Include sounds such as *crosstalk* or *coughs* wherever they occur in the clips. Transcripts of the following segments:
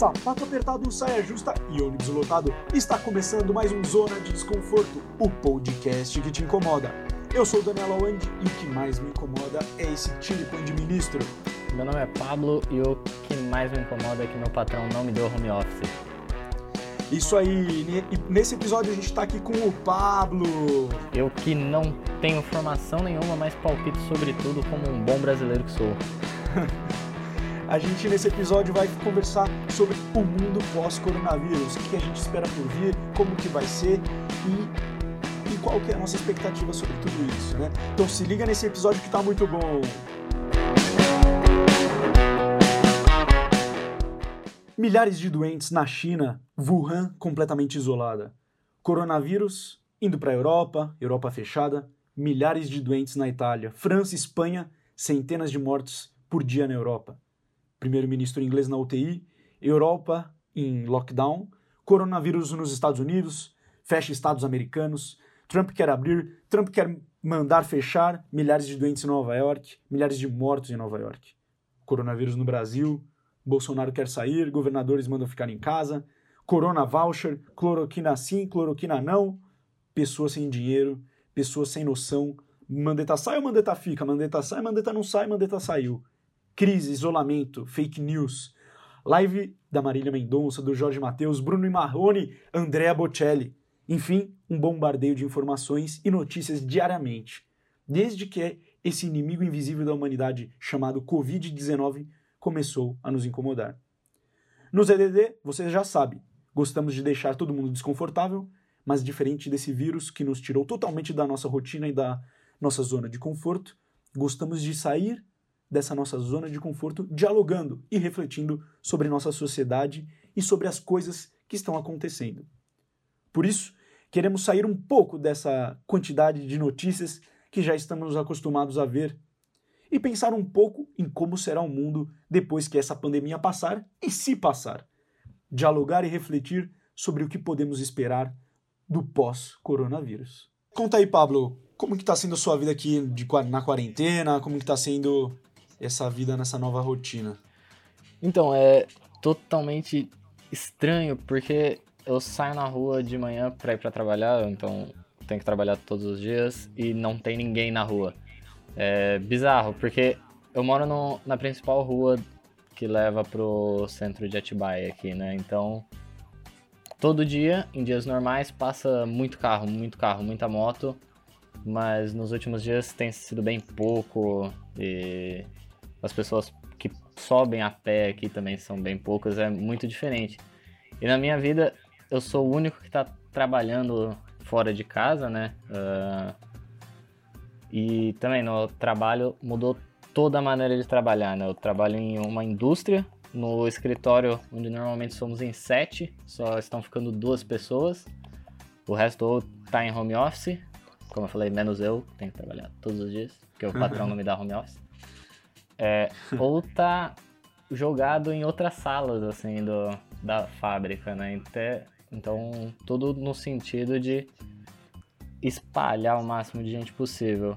Sapato apertado, saia justa e ônibus lotado. Está começando mais um Zona de Desconforto, o podcast que te incomoda. Eu sou o Daniel Awandi e o que mais me incomoda é esse tilipão de ministro. Meu nome é Pablo e o que mais me incomoda é que meu patrão não me deu home office. Isso aí, e nesse episódio a gente tá aqui com o Pablo. Eu que não tenho formação nenhuma, mas palpito sobre tudo como um bom brasileiro que sou. *laughs* A gente nesse episódio vai conversar sobre o mundo pós-coronavírus, o que a gente espera por vir, como que vai ser e, e qual que é a nossa expectativa sobre tudo isso, né? Então se liga nesse episódio que tá muito bom. Milhares de doentes na China, Wuhan completamente isolada. Coronavírus indo para a Europa, Europa fechada, milhares de doentes na Itália, França, Espanha, centenas de mortos por dia na Europa primeiro-ministro inglês na UTI, Europa em lockdown, coronavírus nos Estados Unidos, fecha estados americanos, Trump quer abrir, Trump quer mandar fechar, milhares de doentes em Nova York, milhares de mortos em Nova York. Coronavírus no Brasil, Bolsonaro quer sair, governadores mandam ficar em casa, corona voucher, cloroquina sim, cloroquina não, pessoas sem dinheiro, pessoas sem noção, mandeta sai ou mandeta fica, mandeta sai, mandeta não sai, mandeta saiu crise, isolamento, fake news. Live da Marília Mendonça, do Jorge Matheus, Bruno e Marrone, Andrea Bocelli. Enfim, um bombardeio de informações e notícias diariamente. Desde que esse inimigo invisível da humanidade chamado Covid-19 começou a nos incomodar. No ZDD, você já sabe, gostamos de deixar todo mundo desconfortável, mas diferente desse vírus que nos tirou totalmente da nossa rotina e da nossa zona de conforto, gostamos de sair dessa nossa zona de conforto, dialogando e refletindo sobre nossa sociedade e sobre as coisas que estão acontecendo. Por isso, queremos sair um pouco dessa quantidade de notícias que já estamos acostumados a ver e pensar um pouco em como será o mundo depois que essa pandemia passar e se passar. Dialogar e refletir sobre o que podemos esperar do pós-coronavírus. Conta aí, Pablo, como que está sendo a sua vida aqui de, na quarentena? Como que está sendo essa vida nessa nova rotina? Então, é totalmente estranho, porque eu saio na rua de manhã para ir para trabalhar, então tenho que trabalhar todos os dias e não tem ninguém na rua. É bizarro, porque eu moro no, na principal rua que leva pro centro de Atibaia aqui, né? Então, todo dia, em dias normais, passa muito carro, muito carro, muita moto, mas nos últimos dias tem sido bem pouco e as pessoas que sobem a pé aqui também são bem poucas, é muito diferente. E na minha vida, eu sou o único que está trabalhando fora de casa, né? Uh, e também no trabalho mudou toda a maneira de trabalhar, né? Eu trabalho em uma indústria, no escritório onde normalmente somos em sete, só estão ficando duas pessoas. O resto ou tá em home office, como eu falei, menos eu, tenho que trabalhar todos os dias, porque o patrão não me dá home office. É, ou tá jogado em outras salas, assim, do, da fábrica, né? Então, tudo no sentido de espalhar o máximo de gente possível.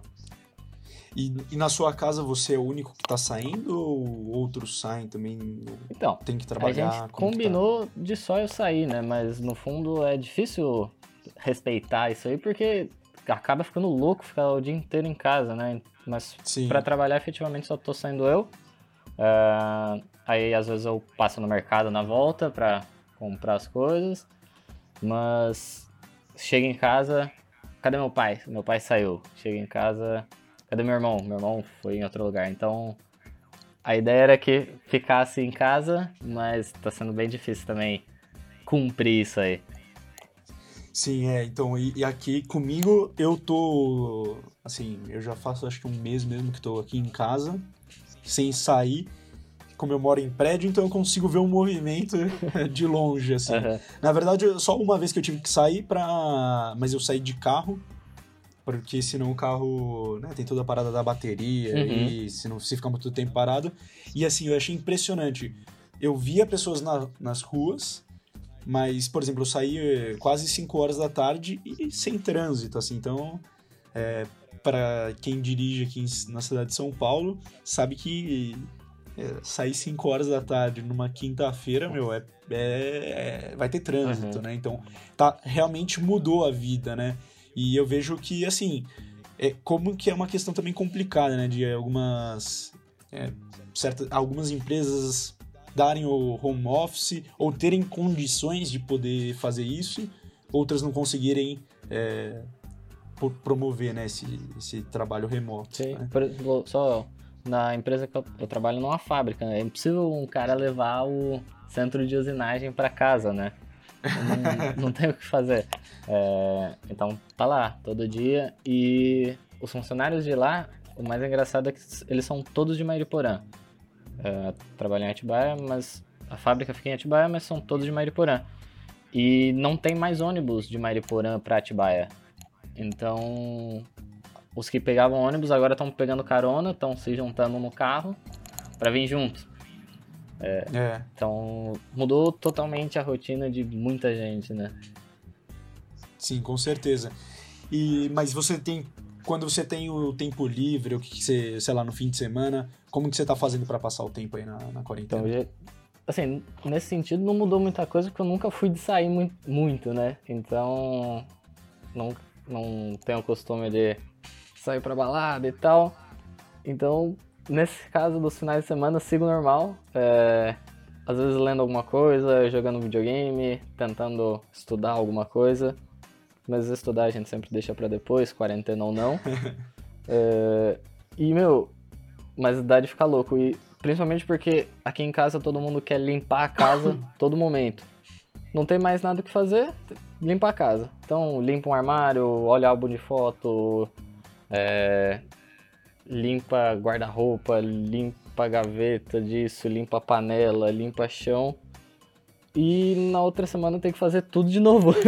E, e, na sua casa você é o único que tá saindo ou outros saem também? Então, tem que trabalhar? A gente combinou tá? de só eu sair, né? Mas no fundo é difícil respeitar isso aí porque acaba ficando louco ficar o dia inteiro em casa, né? Mas para trabalhar efetivamente só tô saindo eu. Uh, aí às vezes eu passo no mercado na volta para comprar as coisas. Mas chego em casa, cadê meu pai? Meu pai saiu. Chego em casa, cadê meu irmão? Meu irmão foi em outro lugar. Então a ideia era que ficasse em casa, mas tá sendo bem difícil também cumprir isso aí. Sim, é. Então, e, e, aqui comigo eu tô. Assim, eu já faço acho que um mês mesmo que tô aqui em casa, sem sair. Como eu moro em prédio, então eu consigo ver um movimento *laughs* de longe, assim. Uhum. Na verdade, só uma vez que eu tive que sair pra. Mas eu saí de carro, porque senão o carro né, tem toda a parada da bateria uhum. e se não se ficar muito tempo parado. E assim, eu achei impressionante. Eu via pessoas na, nas ruas mas, por exemplo, eu saí eh, quase 5 horas da tarde e sem trânsito, assim, então, é, para quem dirige aqui na cidade de São Paulo, sabe que é, sair 5 horas da tarde numa quinta-feira, meu, é, é, é, vai ter trânsito, uhum. né? Então, tá, realmente mudou a vida, né? E eu vejo que, assim, é, como que é uma questão também complicada, né? De algumas, é, certas, algumas empresas darem o home office ou terem condições de poder fazer isso, outras não conseguirem é, promover né, esse, esse trabalho remoto. Sim, né? por só na empresa que eu, eu trabalho numa fábrica, né? é impossível um cara levar o centro de usinagem para casa, né? Não, *laughs* não tem o que fazer. É, então tá lá todo dia e os funcionários de lá, o mais engraçado é que eles são todos de Mairiporã. É, trabalham em Atibaia, mas a fábrica fica em Atibaia, mas são todos de Mairiporã. E não tem mais ônibus de Mairiporã para Atibaia. Então, os que pegavam ônibus agora estão pegando carona, estão se juntando no carro para vir juntos. É, é. Então, mudou totalmente a rotina de muita gente, né? Sim, com certeza. E, mas você tem, quando você tem o tempo livre, o que você, sei lá, no fim de semana, como que você tá fazendo para passar o tempo aí na, na quarentena? Então, assim, nesse sentido não mudou muita coisa, porque eu nunca fui de sair muito, muito né? Então, não, não tenho o costume de sair pra balada e tal. Então, nesse caso dos finais de semana, sigo normal. É, às vezes lendo alguma coisa, jogando videogame, tentando estudar alguma coisa. Mas estudar a gente sempre deixa para depois, quarentena ou não. *laughs* é, e, meu, mas dá de ficar louco. E principalmente porque aqui em casa todo mundo quer limpar a casa *coughs* todo momento. Não tem mais nada que fazer, limpa a casa. Então, limpa um armário, olha álbum de foto, é, limpa guarda-roupa, limpa gaveta disso, limpa panela, limpa chão. E na outra semana tem que fazer tudo de novo. *laughs*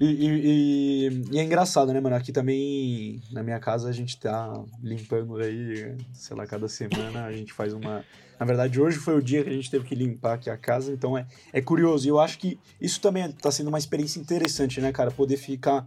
e, e, e, e, é engraçado, né, mano? Aqui também, na minha casa, a gente tá limpando aí, sei lá, cada semana a gente faz uma. Na verdade, hoje foi o dia que a gente teve que limpar aqui a casa, então é, é curioso. E eu acho que isso também tá sendo uma experiência interessante, né, cara? Poder ficar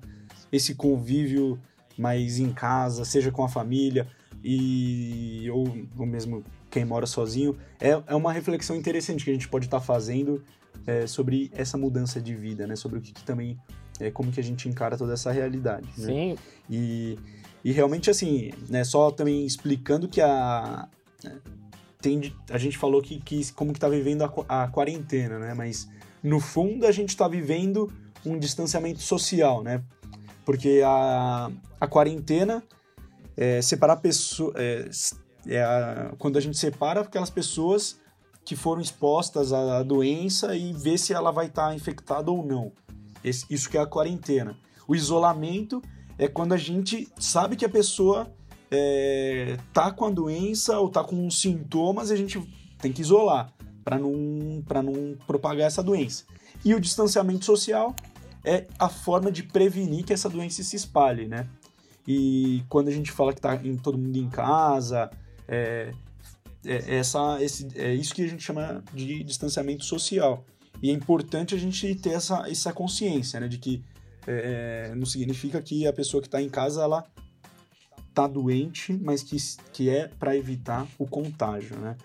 esse convívio mais em casa, seja com a família e ou, ou mesmo quem mora sozinho, é, é uma reflexão interessante que a gente pode estar tá fazendo é, sobre essa mudança de vida, né? Sobre o que, que, também é como que a gente encara toda essa realidade. Né? Sim. E, e realmente assim, né? Só também explicando que a tem, a gente falou que, que como que tá vivendo a, a quarentena, né? Mas no fundo a gente está vivendo um distanciamento social, né? Porque a, a quarentena é separar pessoas. É, é a, quando a gente separa aquelas pessoas que foram expostas à doença e ver se ela vai estar tá infectada ou não. Esse, isso que é a quarentena. O isolamento é quando a gente sabe que a pessoa é, tá com a doença ou tá com sintomas e a gente tem que isolar para não, não propagar essa doença. E o distanciamento social é a forma de prevenir que essa doença se espalhe, né? E quando a gente fala que tá em todo mundo em casa, é, é, essa, esse, é isso que a gente chama de distanciamento social. E é importante a gente ter essa, essa consciência, né? De que é, não significa que a pessoa que está em casa, ela tá doente, mas que, que é para evitar o contágio, né?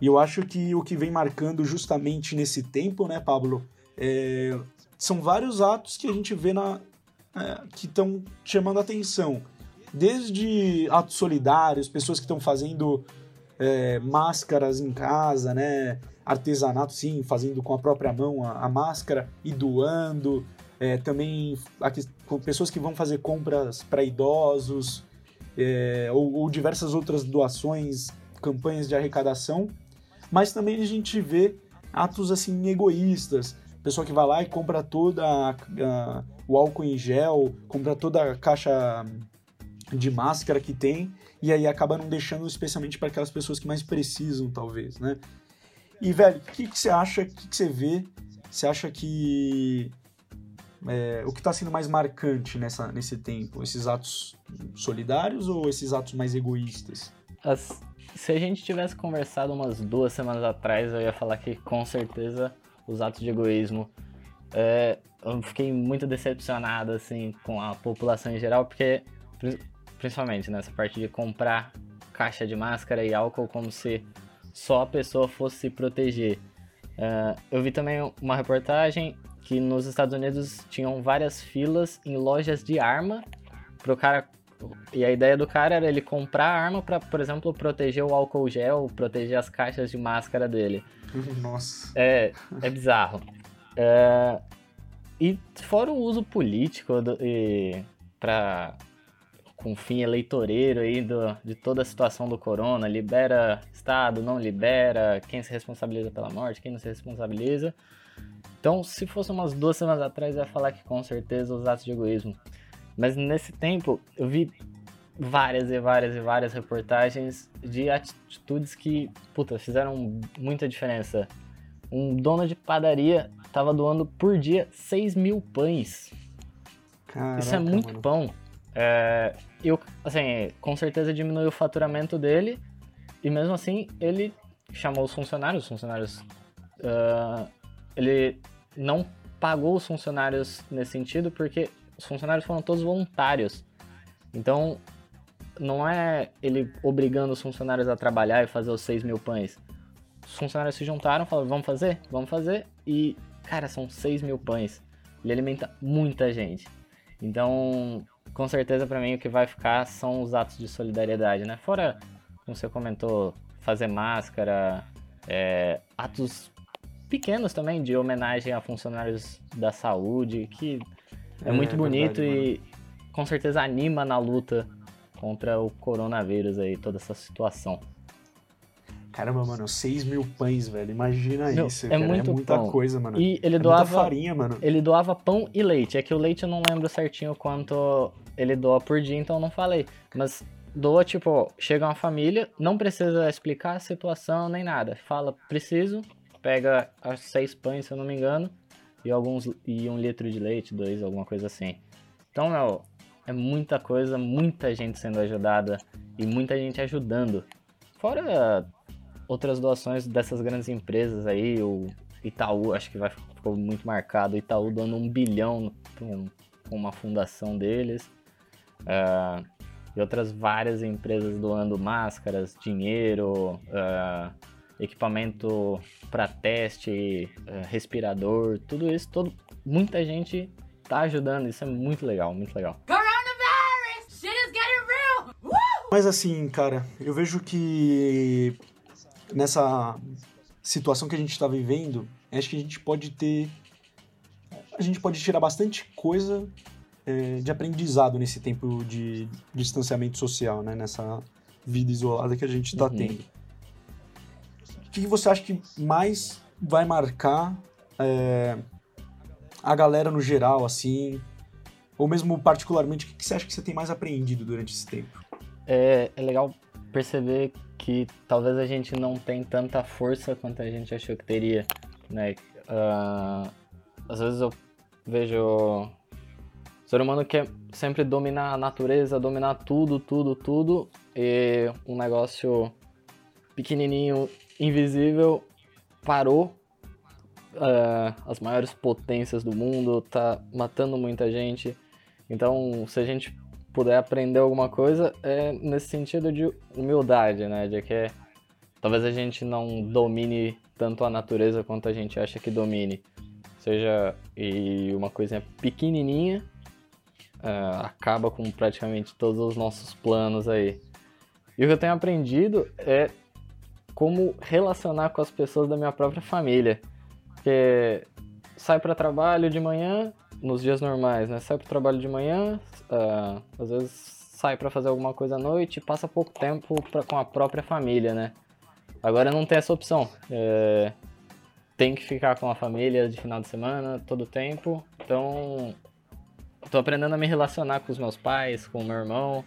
E eu acho que o que vem marcando justamente nesse tempo, né, Pablo, é, são vários atos que a gente vê na, é, que estão chamando atenção. Desde atos solidários, pessoas que estão fazendo é, máscaras em casa, né? Artesanato, sim, fazendo com a própria mão a, a máscara e doando. É, também aqui, pessoas que vão fazer compras para idosos, é, ou, ou diversas outras doações, campanhas de arrecadação. Mas também a gente vê atos assim egoístas, pessoa que vai lá e compra toda a, a, o álcool em gel, compra toda a caixa de máscara que tem e aí acaba não deixando especialmente para aquelas pessoas que mais precisam, talvez, né? E, velho, o que, que você acha, o que, que você vê? Você acha que é, o que está sendo mais marcante nessa, nesse tempo? Esses atos solidários ou esses atos mais egoístas? As, se a gente tivesse conversado umas duas semanas atrás, eu ia falar que com certeza os atos de egoísmo. É, eu fiquei muito decepcionado assim com a população em geral, porque principalmente nessa parte de comprar caixa de máscara e álcool como se só a pessoa fosse se proteger. Uh, eu vi também uma reportagem que nos Estados Unidos tinham várias filas em lojas de arma pro cara e a ideia do cara era ele comprar arma para, por exemplo, proteger o álcool gel, proteger as caixas de máscara dele. *laughs* Nossa. É, é bizarro. É, e fora o uso político do, e para com fim eleitoreiro aí do, de toda a situação do corona, libera Estado, não libera, quem se responsabiliza pela morte, quem não se responsabiliza. Então, se fosse umas duas semanas atrás, eu ia falar que com certeza os atos de egoísmo. Mas nesse tempo, eu vi várias e várias e várias reportagens de atitudes que, puta, fizeram muita diferença. Um dono de padaria tava doando por dia 6 mil pães. Caraca, Isso é muito mano. pão. É, eu, assim, com certeza diminuiu o faturamento dele e mesmo assim ele chamou os funcionários, os funcionários, uh, ele não pagou os funcionários nesse sentido porque os funcionários foram todos voluntários. Então não é ele obrigando os funcionários a trabalhar e fazer os 6 mil pães. Os funcionários se juntaram, falaram, vamos fazer? Vamos fazer. E, cara, são 6 mil pães. Ele alimenta muita gente. Então, com certeza para mim o que vai ficar são os atos de solidariedade, né? Fora, como você comentou, fazer máscara, é, atos pequenos também de homenagem a funcionários da saúde, que é, É, muito é bonito verdade, e com certeza anima na luta contra o coronavírus aí, toda essa situação. Caramba, mano, 6 mil pães, velho. Imagina Meu, isso, é cara. muito é muita pão. coisa, mano. E ele é doava farinha, mano. ele doava pão e leite. É que o leite eu não lembro certinho quanto ele doa por dia, então eu não falei. Mas doa, tipo, chega uma família, não precisa explicar a situação nem nada. Fala, preciso, pega as seis pães, se eu não me engano, e alguns e um litro de leite, dois, alguma coisa assim. Então, meu, é muita coisa, muita gente sendo ajudada e muita gente ajudando. Fora outras doações dessas grandes empresas aí, o Itaú, acho que vai, ficou muito marcado, o Itaú dando um bilhão para um, uma fundação deles. Ah, e outras várias empresas doando máscaras, dinheiro, ah, equipamento para teste, ah, respirador, tudo isso, todo, muita gente tá ajudando, isso é muito legal, muito legal. Coronavirus! Shit is getting real! Woo! Mas assim, cara, eu vejo que nessa situação que a gente tá vivendo, acho que a gente pode ter. A gente pode tirar bastante coisa é, de aprendizado nesse tempo de distanciamento social, né? Nessa vida isolada que a gente tá Uhum. tendo. O que você acha que mais vai marcar é, a galera no geral, assim? Ou mesmo particularmente, o que você acha que você tem mais aprendido durante esse tempo? é, é legal perceber que talvez a gente não tem tanta força quanto a gente achou que teria, né? Ah, às vezes eu vejo ser humano quer sempre dominar a natureza, dominar tudo, tudo, tudo, e um negócio pequenininho, invisível, parou. Ah, as maiores potências do mundo, tá matando muita gente. Então, se a gente puder aprender alguma coisa, é nesse sentido de humildade, né? De que talvez a gente não domine tanto a natureza quanto a gente acha que domine. Seja e uma coisinha pequenininha ah, acaba com praticamente todos os nossos planos aí. E o que eu tenho aprendido é como relacionar com as pessoas da minha própria família. Porque sai para trabalho de manhã, nos dias normais, né? Sai para trabalho de manhã, ah, às vezes sai para fazer alguma coisa à noite e passa pouco tempo pra, com a própria família, né? Agora não tem essa opção. É, tem que ficar com a família de final de semana todo tempo. Então, tô aprendendo a me relacionar com os meus pais, com o meu irmão.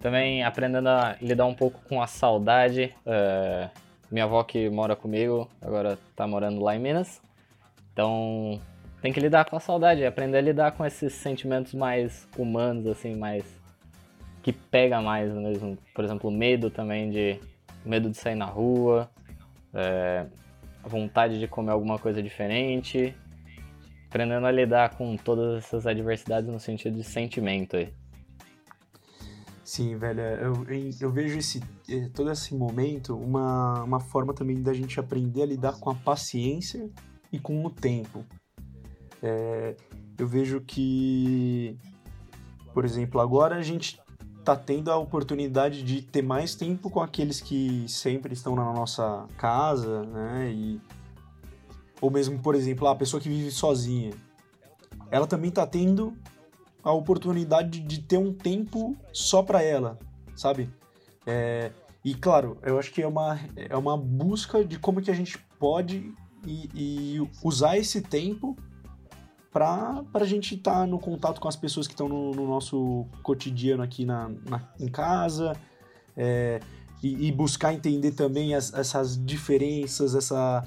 Também aprendendo a lidar um pouco com a saudade. É, minha avó que mora comigo, agora tá morando lá em Minas. Então, tem que lidar com a saudade, aprender a lidar com esses sentimentos mais humanos, assim, mais. que pega mais mesmo. Por exemplo, medo também de. medo de sair na rua, é, vontade de comer alguma coisa diferente. Aprendendo a lidar com todas essas adversidades no sentido de sentimento aí. Sim, velho, é, eu, eu vejo esse, é, todo esse momento uma, uma forma também da gente aprender a lidar com a paciência e com o tempo. É, eu vejo que, por exemplo, agora a gente tá tendo a oportunidade de ter mais tempo com aqueles que sempre estão na nossa casa, né? E, ou mesmo, por exemplo, a pessoa que vive sozinha. Ela também tá tendo a oportunidade de ter um tempo só para ela, sabe? É, e claro, eu acho que é uma, é uma busca de como que a gente pode e, e usar esse tempo para a gente estar tá no contato com as pessoas que estão no, no, nosso cotidiano aqui na, na em casa é, e, e, buscar entender também as, essas diferenças, essa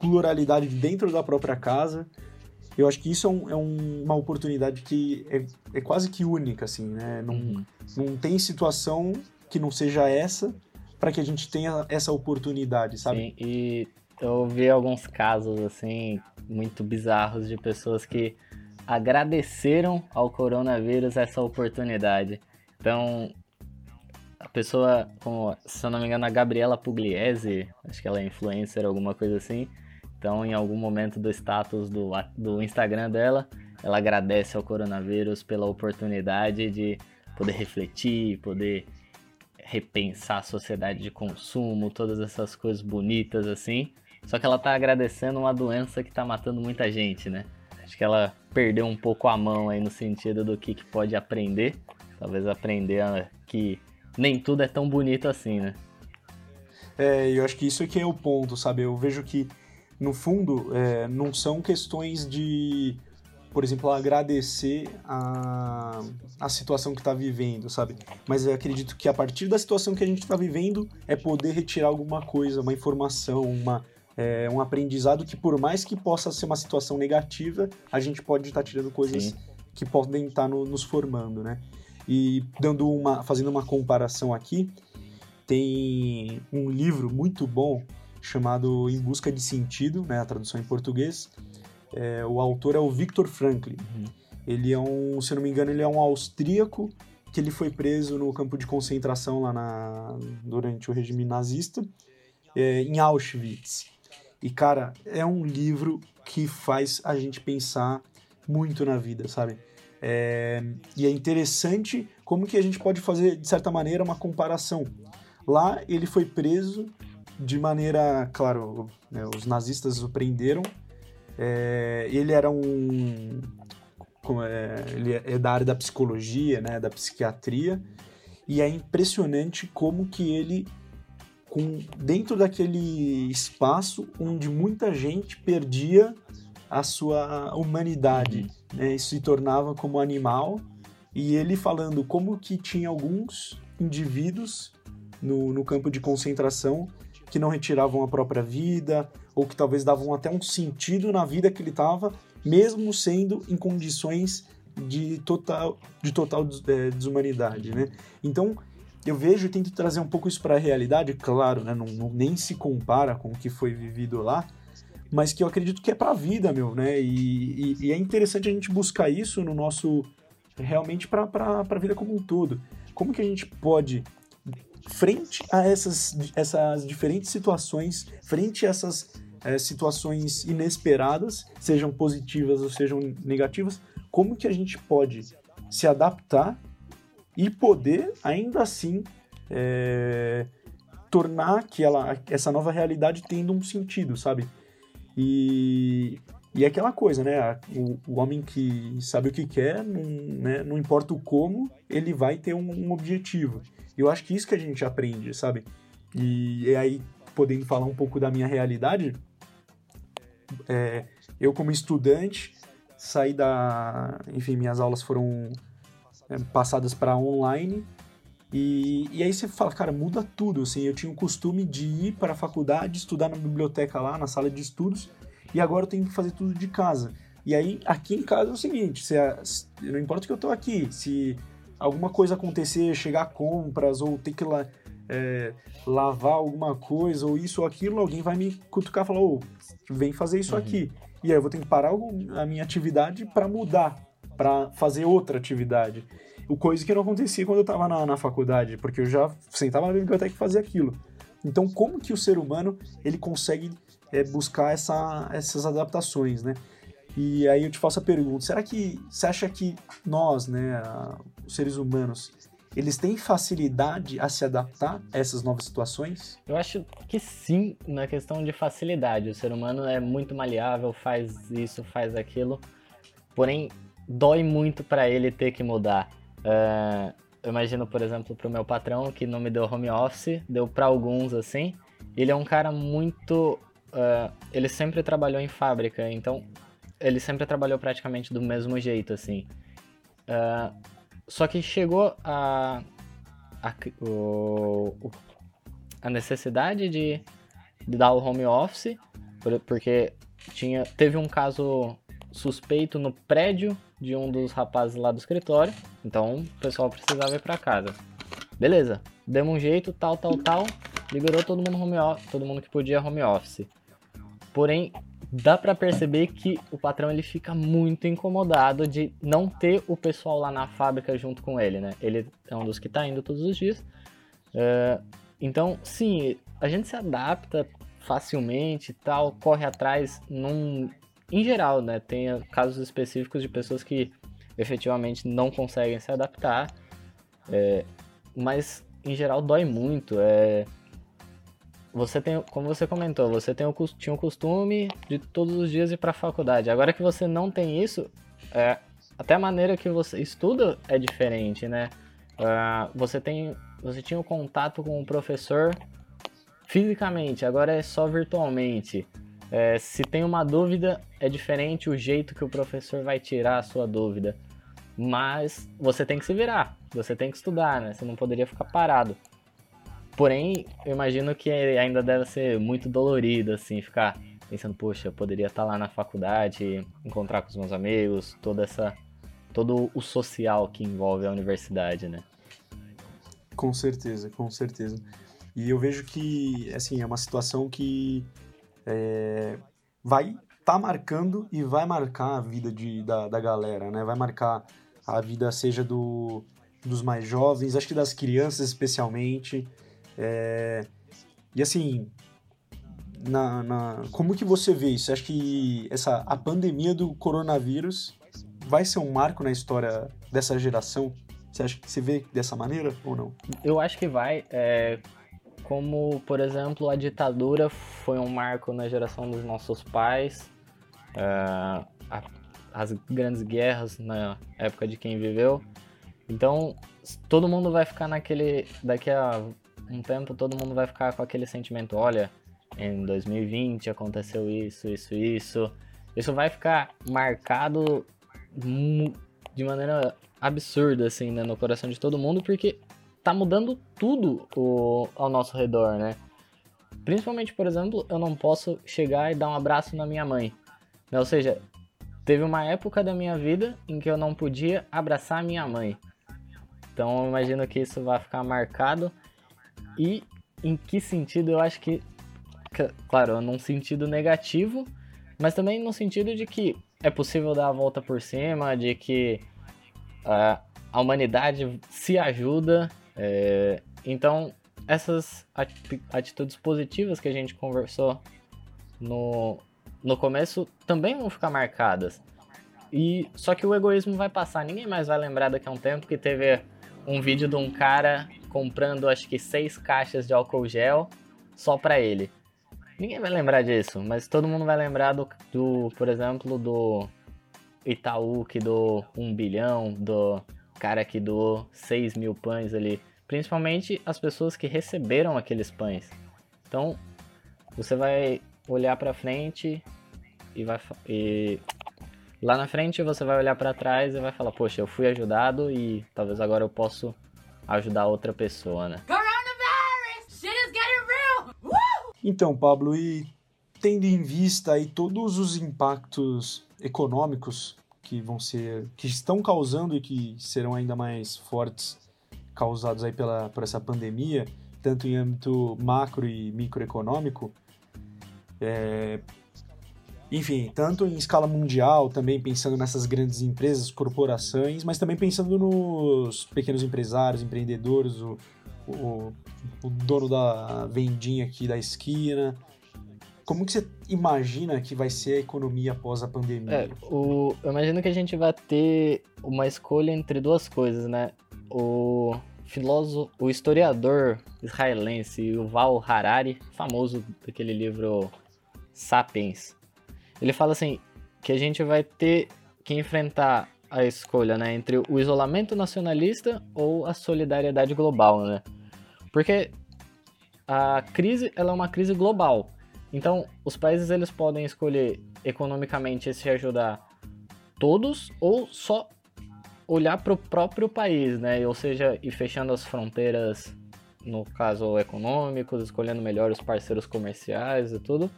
pluralidade dentro da própria casa. Eu acho que isso é, um, é um, uma oportunidade que é, é, quase que única, assim, né? Não, uhum. não tem situação que não seja essa para que a gente tenha essa oportunidade, sabe? Sim, e eu vi alguns casos, assim, muito bizarros de pessoas que agradeceram ao coronavírus essa oportunidade. Então, a pessoa, como, se eu não me engano, a Gabriela Pugliese, acho que ela é influencer, alguma coisa assim, então, em algum momento do status do, do Instagram dela, ela agradece ao coronavírus pela oportunidade de poder refletir, poder repensar a sociedade de consumo, todas essas coisas bonitas assim. Só que ela tá agradecendo uma doença que tá matando muita gente, né? Acho que ela perdeu um pouco a mão aí no sentido do que, que pode aprender. Talvez aprender que nem tudo é tão bonito assim, né? É, eu acho que isso aqui é o ponto, sabe? Eu vejo que no fundo, é, não são questões de, por exemplo, agradecer a, a situação que está vivendo, sabe? Mas eu acredito que a partir da situação que a gente está vivendo é poder retirar alguma coisa, uma informação, uma, é, um aprendizado que, por mais que possa ser uma situação negativa, a gente pode estar tá tirando coisas Sim. que podem estar tá no, nos formando, né? E dando uma, fazendo uma comparação aqui, tem um livro muito bom chamado Em Busca de Sentido, né, a tradução em português. É, o autor é o Viktor Frankl. Uhum. Ele é um, se não me engano, ele é um austríaco que ele foi preso no campo de concentração lá na, durante o regime nazista, é, em Auschwitz. E, cara, é um livro que faz a gente pensar muito na vida, sabe? É, e é interessante como que a gente pode fazer, de certa maneira, uma comparação. Lá ele foi preso de maneira, claro, né, os nazistas o prenderam. É, ele era um, é, ele é da área da psicologia, né, da psiquiatria, e é impressionante como que ele, com, dentro daquele espaço onde muita gente perdia a sua humanidade, né, se tornava como animal, e ele falando como que tinha alguns indivíduos no, no campo de concentração que não retiravam a própria vida, ou que talvez davam até um sentido na vida que ele estava, mesmo sendo em condições de total, de total é, desumanidade, né? Então, eu vejo e tento trazer um pouco isso para a realidade, claro, né? Não, não, nem se compara com o que foi vivido lá, mas que eu acredito que é para a vida, meu, né? E, e, e, é interessante a gente buscar isso no nosso realmente para a vida como um todo. Como que a gente pode frente a essas, essas diferentes situações, frente a essas é, situações inesperadas, sejam positivas ou sejam negativas, como que a gente pode se adaptar e poder ainda assim é, tornar aquela, essa nova realidade tendo um sentido, sabe? E, e é aquela coisa, né? O, o homem que sabe o que quer, não, né? não importa o como, ele vai ter um, um objetivo. Eu acho que isso que a gente aprende, sabe? E, e aí, podendo falar um pouco da minha realidade, é, eu como estudante, saí da... Enfim, minhas aulas foram é, passadas para online e, e aí você fala, cara, muda tudo, assim, eu tinha o costume de ir para a faculdade, estudar na biblioteca lá, na sala de estudos, e agora eu tenho que fazer tudo de casa. E aí, aqui em casa é o seguinte, se, não importa que eu tô aqui, se alguma coisa acontecer, chegar compras ou ter que la, é, lavar alguma coisa ou isso ou aquilo, alguém vai me cutucar e falar, ô, oh, vem fazer isso uhum. aqui. E aí eu vou ter que parar a minha atividade para mudar, para fazer outra atividade. O coisa que não acontecia quando eu estava na, na faculdade, porque eu já sentava na biblioteca e fazia aquilo. Então, como que o ser humano ele consegue é, buscar essa, essas adaptações, né? E aí eu te faço a pergunta: será que você acha que nós, né, os seres humanos, eles têm facilidade a se adaptar a essas novas situações? Eu acho que sim, na questão de facilidade. O ser humano é muito maleável, faz isso, faz aquilo. Porém, dói muito para ele ter que mudar. Uh, eu imagino, por exemplo, para o meu patrão que não me deu home office, deu para alguns assim. Ele é um cara muito. Uh, ele sempre trabalhou em fábrica, então ele sempre trabalhou praticamente do mesmo jeito, assim. Uh, só que chegou a, a, o, a necessidade de, de, dar o home office, porque tinha, teve um caso suspeito no prédio de um dos rapazes lá do escritório, então o pessoal precisava ir para casa. Beleza, demos um jeito, tal, tal, tal, liberou todo mundo home office, todo mundo que podia home office. Porém, dá para perceber que o patrão ele fica muito incomodado de não ter o pessoal lá na fábrica junto com ele, né? Ele é um dos que tá indo todos os dias. Uh, então, sim, a gente se adapta facilmente tal, corre atrás num... Em geral, né? Tem casos específicos de pessoas que efetivamente não conseguem se adaptar, é, mas em geral dói muito. É, você tem, como você comentou, você tem o, tinha o costume de todos os dias ir para a faculdade. Agora que você não tem isso, é, até a maneira que você estuda é diferente, né? Uh, você tem, você tinha o contato com o professor fisicamente, agora é só virtualmente. É, se tem uma dúvida, é diferente o jeito que o professor vai tirar a sua dúvida. Mas você tem que se virar, você tem que estudar, né? Você não poderia ficar parado. Porém, eu imagino que ainda deve ser muito dolorido, assim, ficar pensando, poxa, eu poderia estar lá na faculdade, encontrar com os meus amigos, toda essa. todo o social que envolve a universidade, né? Com certeza, com certeza. E eu vejo que, assim, é uma situação que é, vai tá marcando e vai marcar a vida de, da, da galera, né? Vai marcar a vida, seja do, dos mais jovens, acho que das crianças especialmente. É, e assim, na, na, como que você vê isso? Acha que essa, a pandemia do coronavírus vai ser um marco na história dessa geração? Você acha que você vê dessa maneira ou não? Eu acho que vai. É, como, por exemplo, a ditadura foi um marco na geração dos nossos pais, é, a, as grandes guerras na época de quem viveu. Então, todo mundo vai ficar naquele. Daqui a um tempo todo mundo vai ficar com aquele sentimento, olha, em 2020 aconteceu isso, isso, isso. Isso vai ficar marcado de maneira absurda, assim, né, no coração de todo mundo, porque tá mudando tudo o, ao nosso redor, né? Principalmente, por exemplo, eu não posso chegar e dar um abraço na minha mãe. Né? Ou seja, teve uma época da minha vida em que eu não podia abraçar minha mãe. Então eu imagino que isso vai ficar marcado e em que sentido eu acho que, claro, num sentido negativo, mas também no sentido de que é possível dar a volta por cima, de que uh, a humanidade se ajuda. É, então, essas atitudes positivas que a gente conversou no, no começo também vão ficar marcadas. E só que o egoísmo vai passar, ninguém mais vai lembrar daqui a um tempo que teve um vídeo de um cara comprando acho que seis caixas de álcool gel só para ele. Ninguém vai lembrar disso, mas todo mundo vai lembrar do, do por exemplo, do Itaú que doou um bilhão, do cara que doou 6 mil pães ali. Principalmente as pessoas que receberam aqueles pães. Então, você vai olhar para frente e vai e lá na frente você vai olhar para trás e vai falar, poxa, eu fui ajudado e talvez agora eu posso ajudar outra pessoa, né? Então, Pablo, e tendo em vista aí todos os impactos econômicos que vão ser, que estão causando e que serão ainda mais fortes causados aí pela por essa pandemia, tanto em âmbito macro e microeconômico, é, enfim, tanto em escala mundial, também pensando nessas grandes empresas, corporações, mas também pensando nos pequenos empresários, empreendedores, o, o, o dono da vendinha aqui da esquina. Como que você imagina que vai ser a economia após a pandemia? É, o, eu imagino que a gente vai ter uma escolha entre duas coisas, né? O filósofo, o historiador israelense Yuval Harari, famoso daquele livro Sapiens, ele fala assim que a gente vai ter que enfrentar a escolha, né, entre o isolamento nacionalista ou a solidariedade global, né? Porque a crise, ela é uma crise global. Então, os países eles podem escolher economicamente se ajudar todos ou só olhar para o próprio país, né? Ou seja, ir fechando as fronteiras, no caso econômicos, escolhendo melhor os parceiros comerciais e tudo,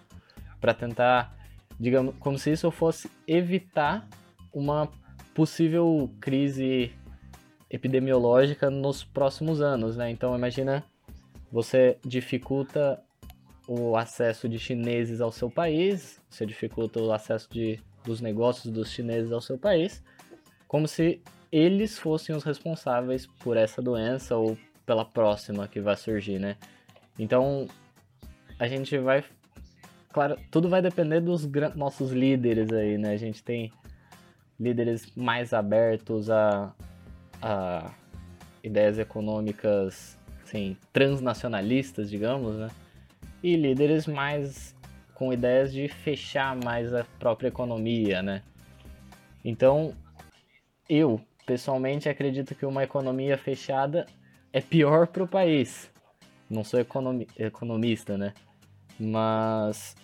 para tentar, digamos, como se isso fosse evitar uma possível crise epidemiológica nos próximos anos, né? Então imagina você dificulta o acesso de chineses ao seu país, você dificulta o acesso de, dos negócios dos chineses ao seu país, como se eles fossem os responsáveis por essa doença ou pela próxima que vai surgir, né? Então a gente vai, claro, tudo vai depender dos nossos líderes aí, né? A gente tem líderes mais abertos a, a ideias econômicas assim, transnacionalistas, digamos, né? E líderes mais com ideias de fechar mais a própria economia, né? Então, eu pessoalmente acredito que uma economia fechada é pior para o país. Não sou economi economista, né? Mas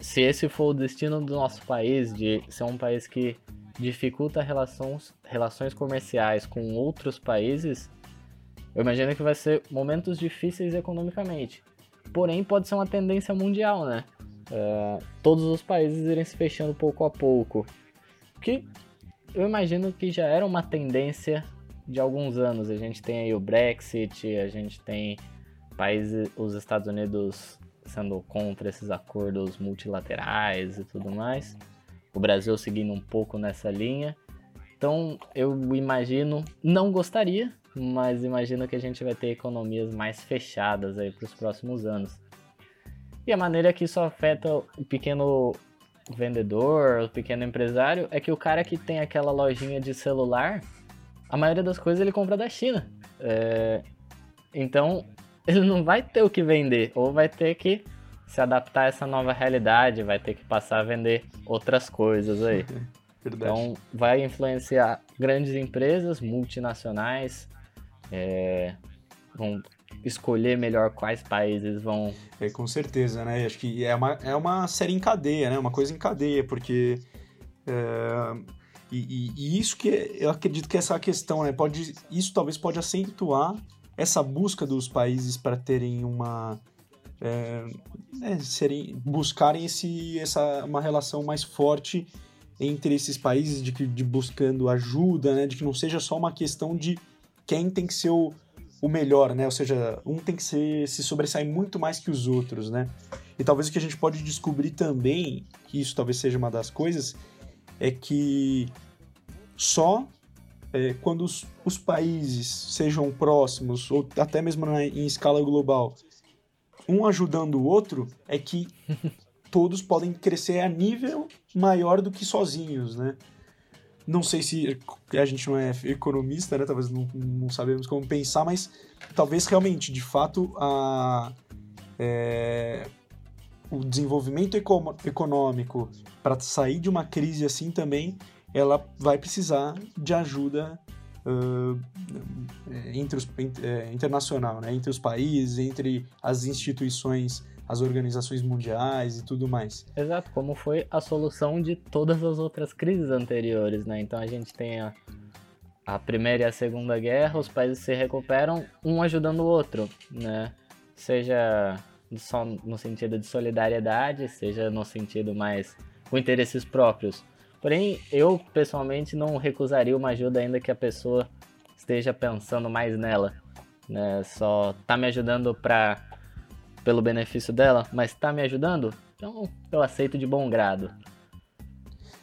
se esse for o destino do nosso país, de ser um país que dificulta relações, relações comerciais com outros países, eu imagino que vai ser momentos difíceis economicamente. Porém, pode ser uma tendência mundial, né? É, todos os países irem se fechando pouco a pouco. Que eu imagino que já era uma tendência de alguns anos. A gente tem aí o Brexit, a gente tem países, os Estados Unidos sendo contra esses acordos multilaterais e tudo mais o Brasil seguindo um pouco nessa linha. Então eu imagino, não gostaria, mas imagino que a gente vai ter economias mais fechadas aí para os próximos anos. E a maneira que isso afeta o pequeno vendedor, o pequeno empresário, é que o cara que tem aquela lojinha de celular, a maioria das coisas ele compra da China. É... Então ele não vai ter o que vender, ou vai ter que se adaptar a essa nova realidade, vai ter que passar a vender outras coisas aí. Verdade. Então vai influenciar grandes empresas multinacionais, é, vão escolher melhor quais países vão. É, com certeza, né? Acho que é uma, é uma série em cadeia, né? Uma coisa em cadeia, porque. É, e, e, e, isso que eu acredito que essa questão, né? Pode, isso talvez pode acentuar essa busca dos países para terem uma é, é, serem, buscarem esse, essa, uma relação mais forte entre esses países, de, que, de buscando ajuda, né, de que não seja só uma questão de quem tem que ser o, o melhor, né? Ou seja, um tem que ser, se sobressair muito mais que os outros, né? E talvez o que a gente pode descobrir também, que isso talvez seja uma das coisas, é que só é, quando os, os, países sejam próximos, ou até mesmo na, em escala global, um ajudando o outro, é que *laughs* todos podem crescer a nível maior do que sozinhos, né? Não sei se a gente não é economista, né? Talvez não, não sabemos como pensar, mas talvez realmente, de fato, a, é, o desenvolvimento econômico para sair de uma crise assim também, ela vai precisar de ajuda uh, entre os, uh, internacional, né? entre os países, entre as instituições, as organizações mundiais e tudo mais. Exato, como foi a solução de todas as outras crises anteriores, né? Então a gente tem a, a Primeira e a Segunda Guerra, os países se recuperam um ajudando o outro, né? Seja só no sentido de solidariedade, seja no sentido mais com interesses próprios. Porém, eu pessoalmente não recusaria uma ajuda ainda que a pessoa esteja pensando mais nela, né? Só tá me ajudando para pelo benefício dela, mas tá me ajudando, então eu aceito de bom grado.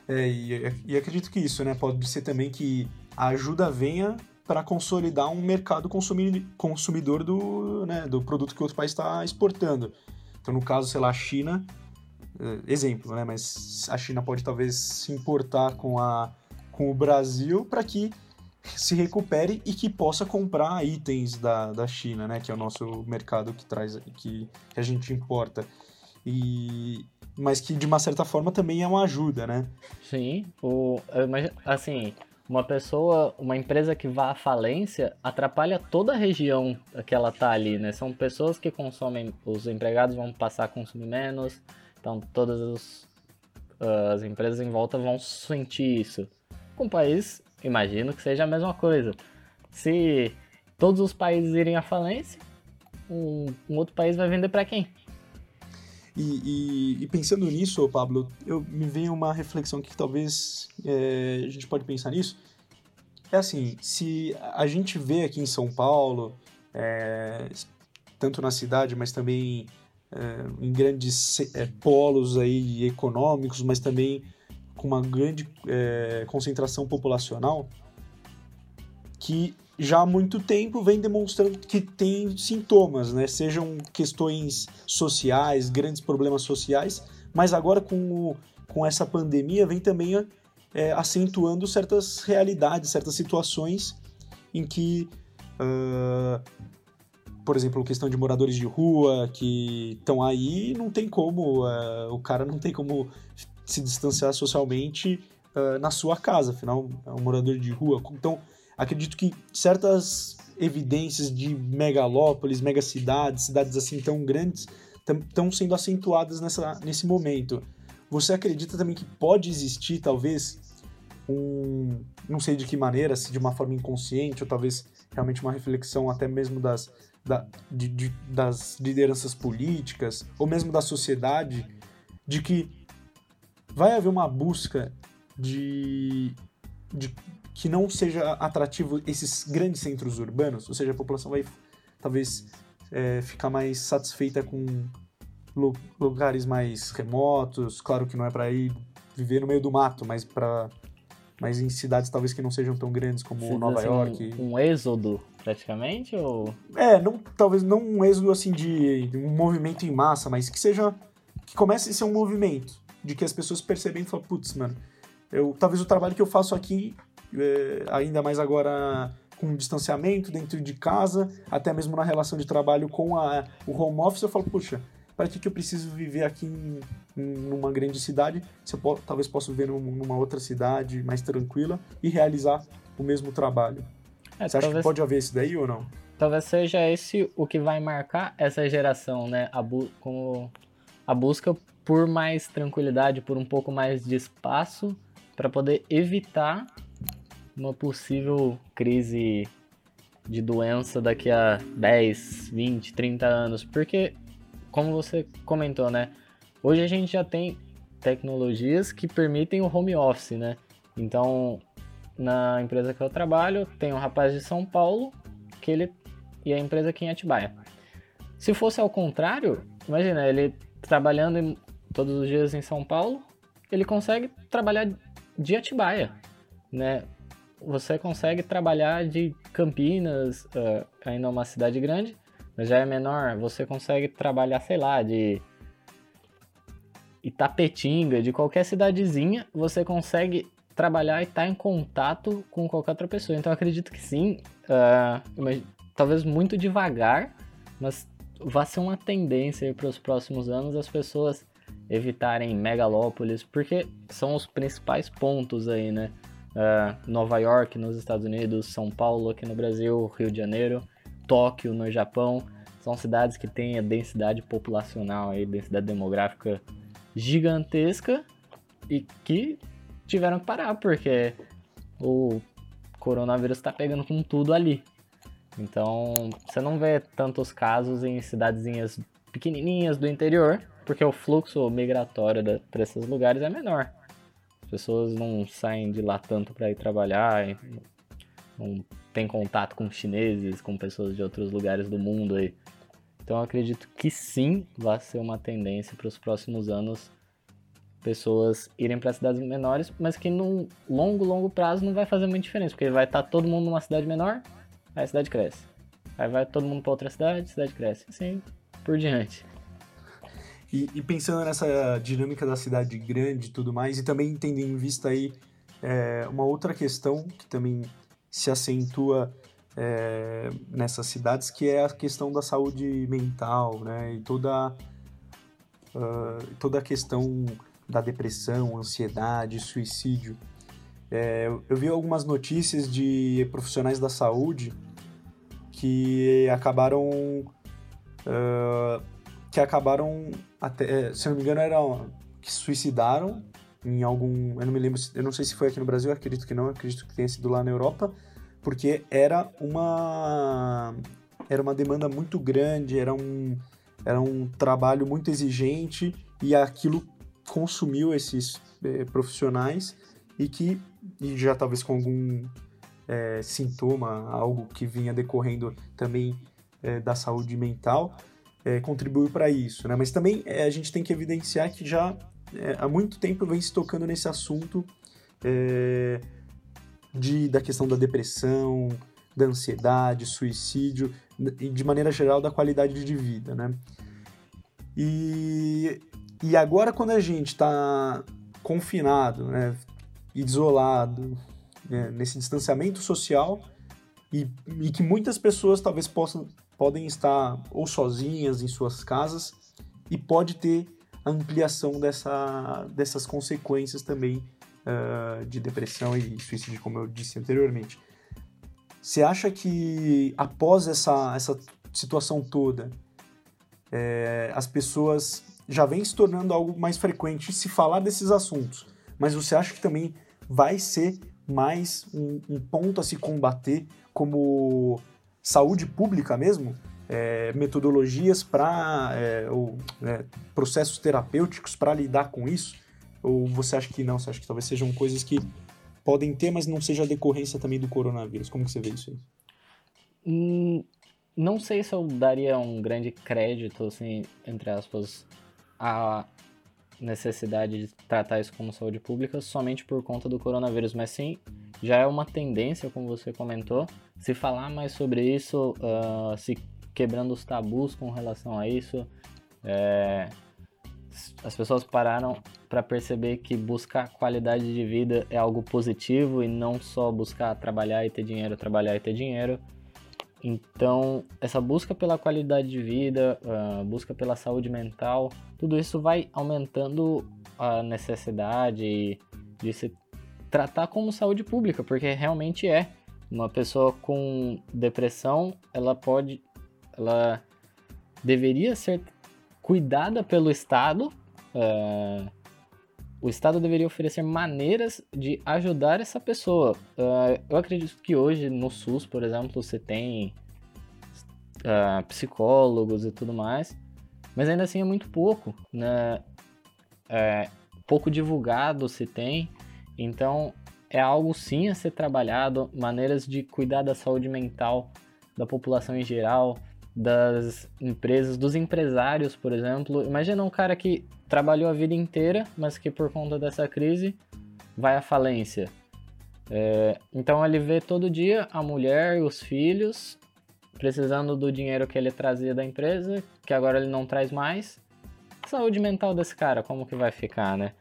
É, e, e acredito que isso, né? Pode ser também que a ajuda venha para consolidar um mercado consumi consumidor do, né, do produto que outro país está exportando. Então, no caso, sei lá, a China, exemplo, né? Mas a China pode talvez se importar com, a, com o Brasil para que se recupere e que possa comprar itens da, da China, né? Que é o nosso mercado que traz, que, que a gente importa. E, mas que de uma certa forma também é uma ajuda, né? Sim, o, assim, uma pessoa, uma empresa que vá à falência atrapalha toda a região que ela tá ali, né? São pessoas que consomem, os empregados vão passar a consumir menos, então todas os, as empresas em volta vão sentir isso. Com o país, imagino que seja a mesma coisa. Se todos os países irem à falência, um, um outro país vai vender para quem? E, e, e, pensando nisso, Pablo, eu, me vem uma reflexão que talvez é, a gente pode pensar nisso. É assim, se a gente vê aqui em São Paulo, é, tanto na cidade, mas também é, em grandes é, polos aí econômicos, mas também com uma grande é, concentração populacional, que já há muito tempo vem demonstrando que tem sintomas, né? Sejam questões sociais, grandes problemas sociais, mas agora com, o, com essa pandemia vem também é, acentuando certas realidades, certas situações em que, uh, por exemplo, questão de moradores de rua que estão aí, não tem como, uh, o cara não tem como se distanciar socialmente uh, na sua casa, afinal é um morador de rua. Então, acredito que certas evidências de megalópolis, megacidades, cidades assim tão grandes, estão sendo acentuadas nessa, nesse momento. Você acredita também que pode existir, talvez, um. Não sei de que maneira, se de uma forma inconsciente, ou talvez realmente uma reflexão até mesmo das, da, de, de, das lideranças políticas, ou mesmo da sociedade, de que vai haver uma busca de, de que não seja atrativo esses grandes centros urbanos, ou seja, a população vai talvez é, ficar mais satisfeita com lugares mais remotos, claro que não é para ir viver no meio do mato, mas para mas em cidades talvez que não sejam tão grandes como Nova assim, York. Um, um, êxodo, praticamente, ou... É, não, talvez não um êxodo assim de um movimento em massa, mas que seja... que comece a ser um movimento, de que as pessoas percebem e falam, putz, mano, eu, talvez o trabalho que eu faço aqui é, ainda mais agora com distanciamento dentro de casa, até mesmo na relação de trabalho com a, o home office, eu falo, puxa, para que, que eu preciso viver aqui em, em numa grande cidade, se eu po talvez possa viver num, numa outra cidade mais tranquila e realizar o mesmo trabalho. É, Você acha talvez, que pode haver isso daí ou não? Talvez seja esse o que vai marcar essa geração, né? A, bu como a busca por mais tranquilidade, por um pouco mais de espaço, para poder evitar uma possível crise de doença daqui a 10, 20, 30 anos. Porque, como você comentou, né? Hoje a gente já tem tecnologias que permitem o home office, né? Então, na empresa que eu trabalho, tem um rapaz de São Paulo que ele e a empresa aqui em Atibaia. Se fosse ao contrário, imagina, ele trabalhando em, todos os dias em São Paulo, ele consegue trabalhar de Atibaia, né? você consegue trabalhar de Campinas, uh, ainda é uma cidade grande, mas já é menor, você consegue trabalhar, sei lá, de Itapetinga, de qualquer cidadezinha, você consegue trabalhar e estar tá em contato com qualquer outra pessoa. Então acredito que sim, uh, talvez muito devagar, mas vai ser uma tendência para os próximos anos as pessoas evitarem megalópolis, porque são os principais pontos aí, né? uh, Nova York nos Estados Unidos, São Paulo aqui no Brasil, Rio de Janeiro, Tóquio no Japão. São cidades que têm a densidade populacional, aí, densidade demográfica gigantesca e que tiveram que parar porque o coronavírus está pegando com tudo ali. Então, você não vê tantos casos em cidadezinhas pequenininhas do interior, porque o fluxo migratório para esses lugares é menor pessoas não saem de lá tanto para ir trabalhar, não tem contato com chineses, com pessoas de outros lugares do mundo aí. Então eu acredito que sim vai ser uma tendência para os próximos anos pessoas irem para cidades menores, mas que num longo, longo prazo não vai fazer muita diferença, porque vai estar todo mundo numa cidade menor, aí a cidade cresce. Aí vai todo mundo para outra cidade, a cidade cresce. Assim por diante. E, e, pensando nessa dinâmica da cidade grande e tudo mais, e também tendo em vista aí é, uma outra questão que também se acentua é, nessas cidades, que é a questão da saúde mental, né? E toda, uh, toda a questão da depressão, ansiedade, suicídio. É, eu vi algumas notícias de profissionais da saúde que acabaram uh, que acabaram até, se não me engano, eram que suicidaram em algum, eu não me lembro, eu não sei se foi aqui no Brasil, acredito que não, acredito que tenha sido lá na Europa, porque era uma era uma demanda muito grande, era um era um trabalho muito exigente e aquilo consumiu esses é, profissionais e que e já talvez com algum é, sintoma, algo que vinha decorrendo também é, da saúde mental, contribuiu para isso, né? Mas também a gente tem que evidenciar que já há muito tempo vem se tocando nesse assunto de, da questão da depressão, da ansiedade, suicídio e de maneira geral da qualidade de vida, né? E e agora, quando a gente está confinado, né, isolado, né, nesse distanciamento social, e, e, que muitas pessoas talvez possam podem estar ou sozinhas em suas casas, e pode ter a ampliação dessa, dessas consequências também uh, de depressão e suicídio, como eu disse anteriormente. Você acha que após essa, essa situação toda, é, as pessoas já vem se tornando algo mais frequente se falar desses assuntos. Mas você acha que também vai ser mais um, um ponto a se combater como saúde pública mesmo? É, metodologias para é, ou é, processos terapêuticos para lidar com isso? Ou você acha que não? Você acha que talvez sejam coisas que podem ter, mas não seja decorrência também do coronavírus? Como que você vê isso aí? Hum, não sei se eu daria um grande crédito, assim, entre aspas, a necessidade de tratar isso como saúde pública somente por conta do coronavírus, mas sim já é uma tendência, como você comentou, se falar mais sobre isso, uh, se quebrando os tabus com relação a isso. É, as pessoas pararam para perceber que buscar qualidade de vida é algo positivo e não só buscar trabalhar e ter dinheiro, trabalhar e ter dinheiro. Então, essa busca pela qualidade de vida, uh, busca pela saúde mental, tudo isso vai aumentando a necessidade de se tratar como saúde pública, porque realmente é. Uma pessoa com depressão, ela pode, ela deveria ser cuidada pelo Estado. Uh, o Estado deveria oferecer maneiras de ajudar essa pessoa. Uh, eu acredito que hoje no SUS, por exemplo, você tem uh, psicólogos e tudo mais, mas ainda assim é muito pouco, né? É, pouco divulgado se tem, então é algo sim a ser trabalhado, maneiras de cuidar da saúde mental da população em geral, das empresas, dos empresários, por exemplo. Imagina um cara que trabalhou a vida inteira, mas que por conta dessa crise vai à falência. É, então ele vê todo dia a mulher e os filhos precisando do dinheiro que ele trazia da empresa, que agora ele não traz mais. saúde mental desse cara, como que vai ficar, né?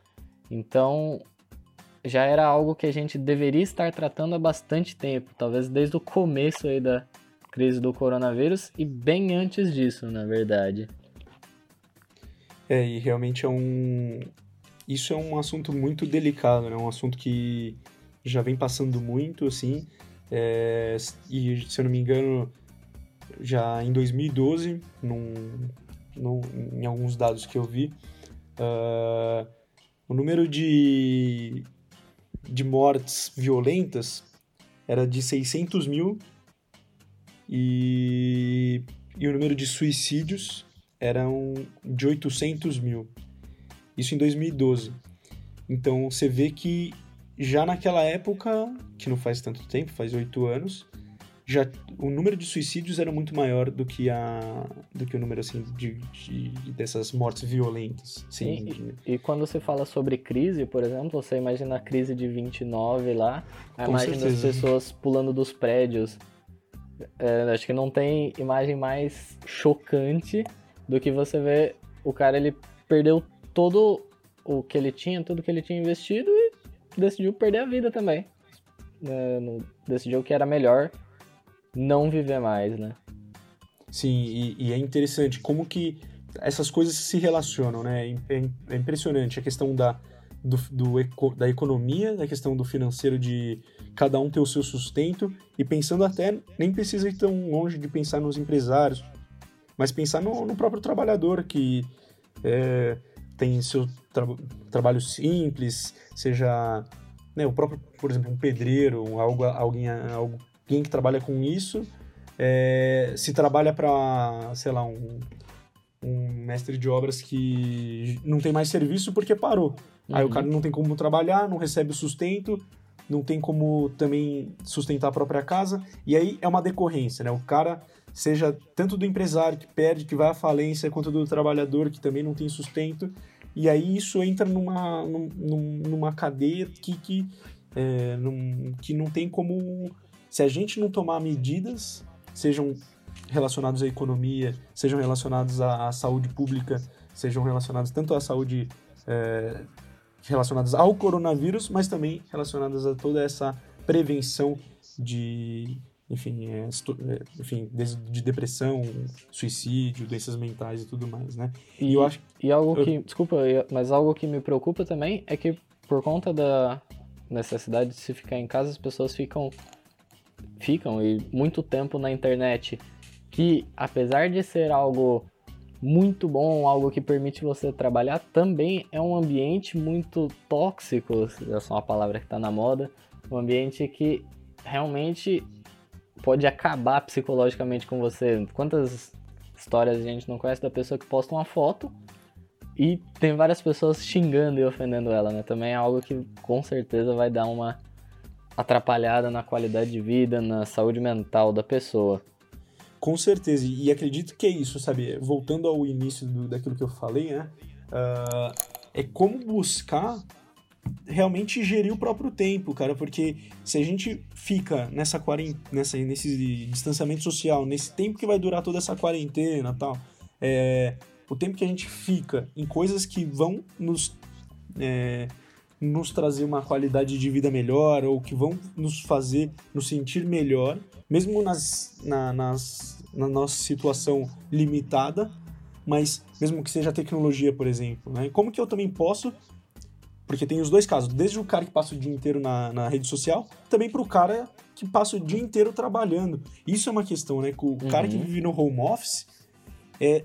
Então já era algo que a gente deveria estar tratando há bastante tempo, talvez desde o começo aí da crise do coronavírus e bem antes disso, na verdade. É, e realmente é um. Isso é um assunto muito delicado, né? Um assunto que já vem passando muito, assim. É... E, se eu não me engano, já em 2012, num, num, em alguns dados que eu vi, uh, o número de, de mortes violentas era de 600 mil e, e o número de suicídios eram de 800 mil. Isso em 2012. Então você vê que já naquela época, que não faz tanto tempo, faz oito anos, já o número de suicídios era muito maior do que a do que o número assim de, de dessas mortes violentas. Sim. E, e, quando você fala sobre crise, por exemplo, você imagina a crise de 29 lá, a Com imagem certeza. das pessoas pulando dos prédios. É, acho que não tem imagem mais chocante do que você ver o cara ele perdeu todo o que ele tinha, tudo que ele tinha investido e decidiu perder a vida também. É, decidiu que era melhor não viver mais, né? Sim, e, e, é interessante como que essas coisas se relacionam, né? É, é impressionante a questão da, do, do, da economia, da questão do financeiro de cada um ter o seu sustento e pensando até, nem precisa ir tão longe de pensar nos empresários, mas pensar no, no próprio trabalhador que é, tem seu tra trabalho simples, seja né, o próprio, por exemplo, um pedreiro, algo, alguém, algo alguém que trabalha com isso, é, se trabalha para, sei lá, um, um mestre de obras que não tem mais serviço porque parou. Uhum. Aí o uhum. cara não tem como trabalhar, não recebe o sustento, não tem como também sustentar a própria casa, e aí é uma decorrência, né? O cara, seja tanto do empresário que perde, que vai à falência, quanto do trabalhador que também não tem sustento, e aí isso entra numa, numa cadeia que, que, é, num, que não tem como se a gente não tomar medidas, sejam relacionados à economia, sejam relacionados à, à saúde pública, sejam relacionados tanto à saúde é, relacionadas ao coronavírus, mas também relacionadas a toda essa prevenção de, enfim, é, é enfim, de, de, depressão, suicídio, doenças mentais e tudo mais, né? E, e eu acho e algo que, eu... desculpa, mas algo que me preocupa também é que por conta da necessidade de se ficar em casa, as pessoas ficam ficam e muito tempo na internet, que apesar de ser algo muito bom, algo que permite você trabalhar, também é um ambiente muito tóxico, essa é uma palavra que está na moda, um ambiente que realmente pode acabar psicologicamente com você. Quantas histórias a gente não conhece da pessoa que posta uma foto e tem várias pessoas xingando e ofendendo ela, né? Também é algo que com certeza vai dar uma atrapalhada na qualidade de vida, na saúde mental da pessoa. Com certeza, e acredito que é isso, sabe? Voltando ao início do, daquilo que eu falei, né? Uh, é como buscar realmente gerir o próprio tempo, cara, porque se a gente fica nessa nessa, nesse distanciamento social, nesse tempo que vai durar toda essa quarentena tal, é, o tempo que a gente fica em coisas que vão nos é, nos trazer uma qualidade de vida melhor ou que vão nos fazer nos sentir melhor, mesmo nas, na, nas, na nossa situação limitada, mas mesmo que seja tecnologia, por exemplo. Né? Como que eu também posso porque tem os dois casos, desde o cara que passa o dia inteiro na, na rede social, também para o cara que passa o dia inteiro trabalhando. Isso é uma questão, né? O uhum. cara que vive no home office, é,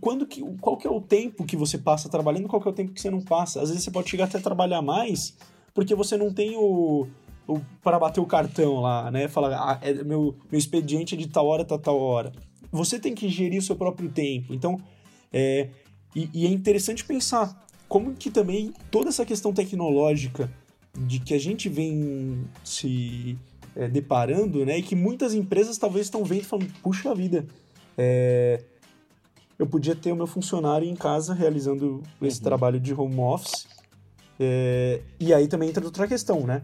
quando que, qual que é o tempo que você passa trabalhando, qual que é o tempo que você não passa. Às vezes você pode chegar até trabalhar mais, porque você não tem o, o para bater o cartão lá, né? Falar, ah, é, meu, meu expediente é de tal hora, tal, tal hora. Você tem que gerir o seu próprio tempo. Então, é, e, e é interessante pensar como que também toda essa questão tecnológica de que a gente vem se é, deparando, né? E que muitas empresas talvez estão vendo e falando, puxa vida, é, eu podia ter o meu funcionário em casa realizando esse uhum. trabalho de home office. É, e aí também entra outra questão, né?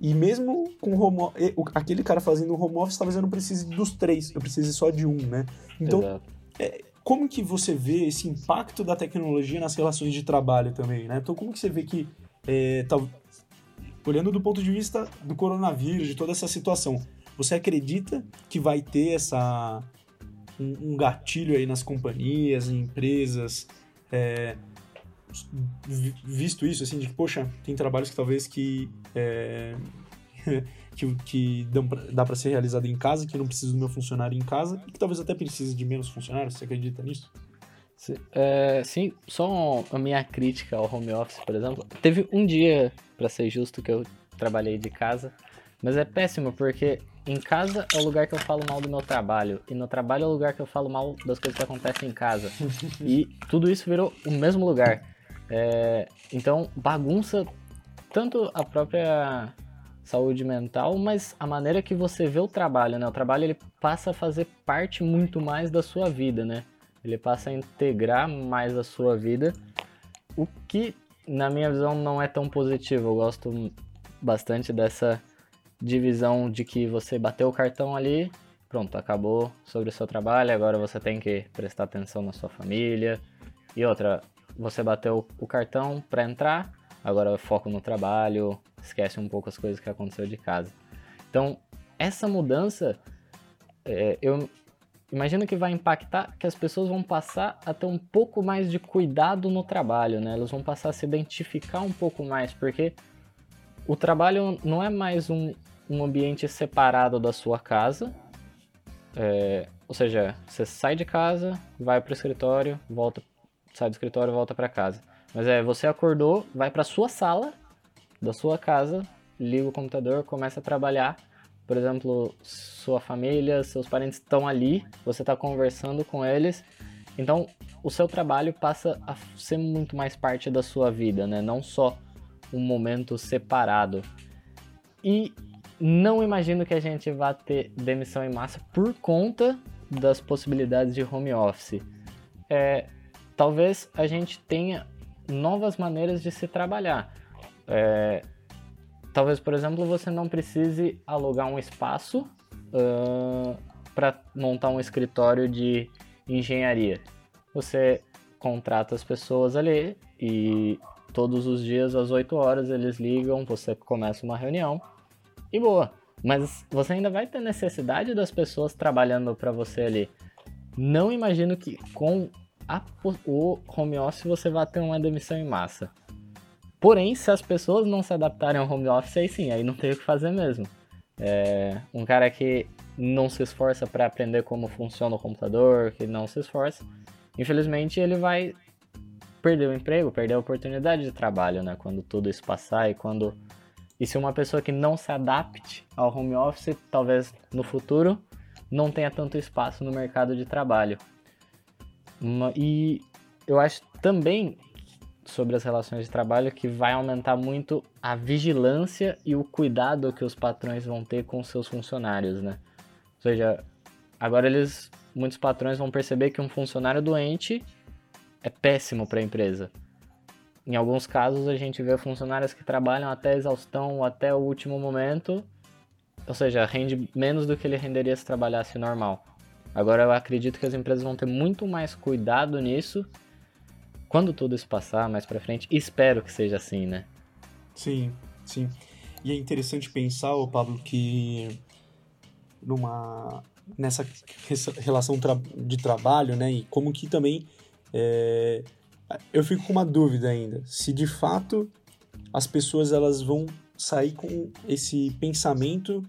E mesmo com home, aquele cara fazendo home office, talvez eu não precise dos três, eu precise só de um, né? Então, é, como que você vê esse impacto da tecnologia nas relações de trabalho também, né? Então, como que você vê que, é, tá, olhando do ponto de vista do coronavírus, de toda essa situação, você acredita que vai ter essa um, gatilho aí nas companhias, em empresas, é, visto isso, assim, de que, poxa, tem trabalhos que talvez que, é, *laughs* que, que dão dá para ser realizado em casa, que não precisa do meu funcionário em casa, e que talvez até precise de menos funcionários, você acredita nisso? É, sim, só a minha crítica ao home office, por exemplo. Teve um dia, para ser justo, que eu trabalhei de casa, mas é péssimo porque em casa é o lugar que eu falo mal do meu trabalho. E no trabalho é o lugar que eu falo mal das coisas que acontecem em casa. *laughs* e tudo isso virou o mesmo lugar. É, então, bagunça tanto a própria saúde mental, mas a maneira que você vê o trabalho, né? O trabalho ele passa a fazer parte muito mais da sua vida, né? Ele passa a integrar mais a sua vida, o que na minha visão não é tão positivo. Eu gosto bastante dessa divisão de que você bateu o cartão ali, pronto, acabou sobre o seu trabalho, agora você tem que prestar atenção na sua família. E outra, você bateu o cartão para entrar, agora foco no trabalho, esquece um pouco as coisas que aconteceu de casa. Então, essa mudança, é, eu imagino que vai impactar que as pessoas vão passar a ter um pouco mais de cuidado no trabalho, né? Elas vão passar a se identificar um pouco mais, porque o trabalho não é mais um, um ambiente separado da sua casa. É, ou seja, você sai de casa, vai para o escritório, volta, sai do escritório, volta para casa. Mas é, você acordou, vai para sua sala da sua casa, liga o computador, começa a trabalhar. Por exemplo, sua família, seus parentes estão ali, você está conversando com eles. Então, o seu trabalho passa a ser muito mais parte da sua vida, né? Não só um momento separado. E não imagino que a gente vá ter demissão em massa por conta das possibilidades de home office. É, talvez a gente tenha novas maneiras de se trabalhar. É, talvez, por exemplo, você não precise alugar um espaço uh, para montar um escritório de engenharia. Você contrata as pessoas ali e todos os dias às 8 horas eles ligam, você começa uma reunião e boa. Mas você ainda vai ter necessidade das pessoas trabalhando para você ali. Não imagino que com a, o home office você vai ter uma demissão em massa. Porém, se as pessoas não se adaptarem ao home office, aí sim, aí não tem o que fazer mesmo. É, um cara que não se esforça para aprender como funciona o computador, que não se esforça, infelizmente ele vai perder o emprego, perder a oportunidade de trabalho, né? Quando tudo isso passar e quando e se uma pessoa que não se adapte ao home office, talvez no futuro não tenha tanto espaço no mercado de trabalho. E eu acho também sobre as relações de trabalho que vai aumentar muito a vigilância e o cuidado que os patrões vão ter com seus funcionários, né? Ou seja, agora eles muitos patrões vão perceber que um funcionário doente é péssimo para a empresa. Em alguns casos a gente vê funcionários que trabalham até exaustão, até o último momento, ou seja, rende menos do que ele renderia se trabalhasse normal. Agora eu acredito que as empresas vão ter muito mais cuidado nisso quando tudo isso passar mais para frente, espero que seja assim, né? Sim, sim. E é interessante pensar, Pablo, que numa nessa relação de trabalho, né, e como que também é, eu fico com uma dúvida ainda, se de fato as pessoas elas vão sair com esse pensamento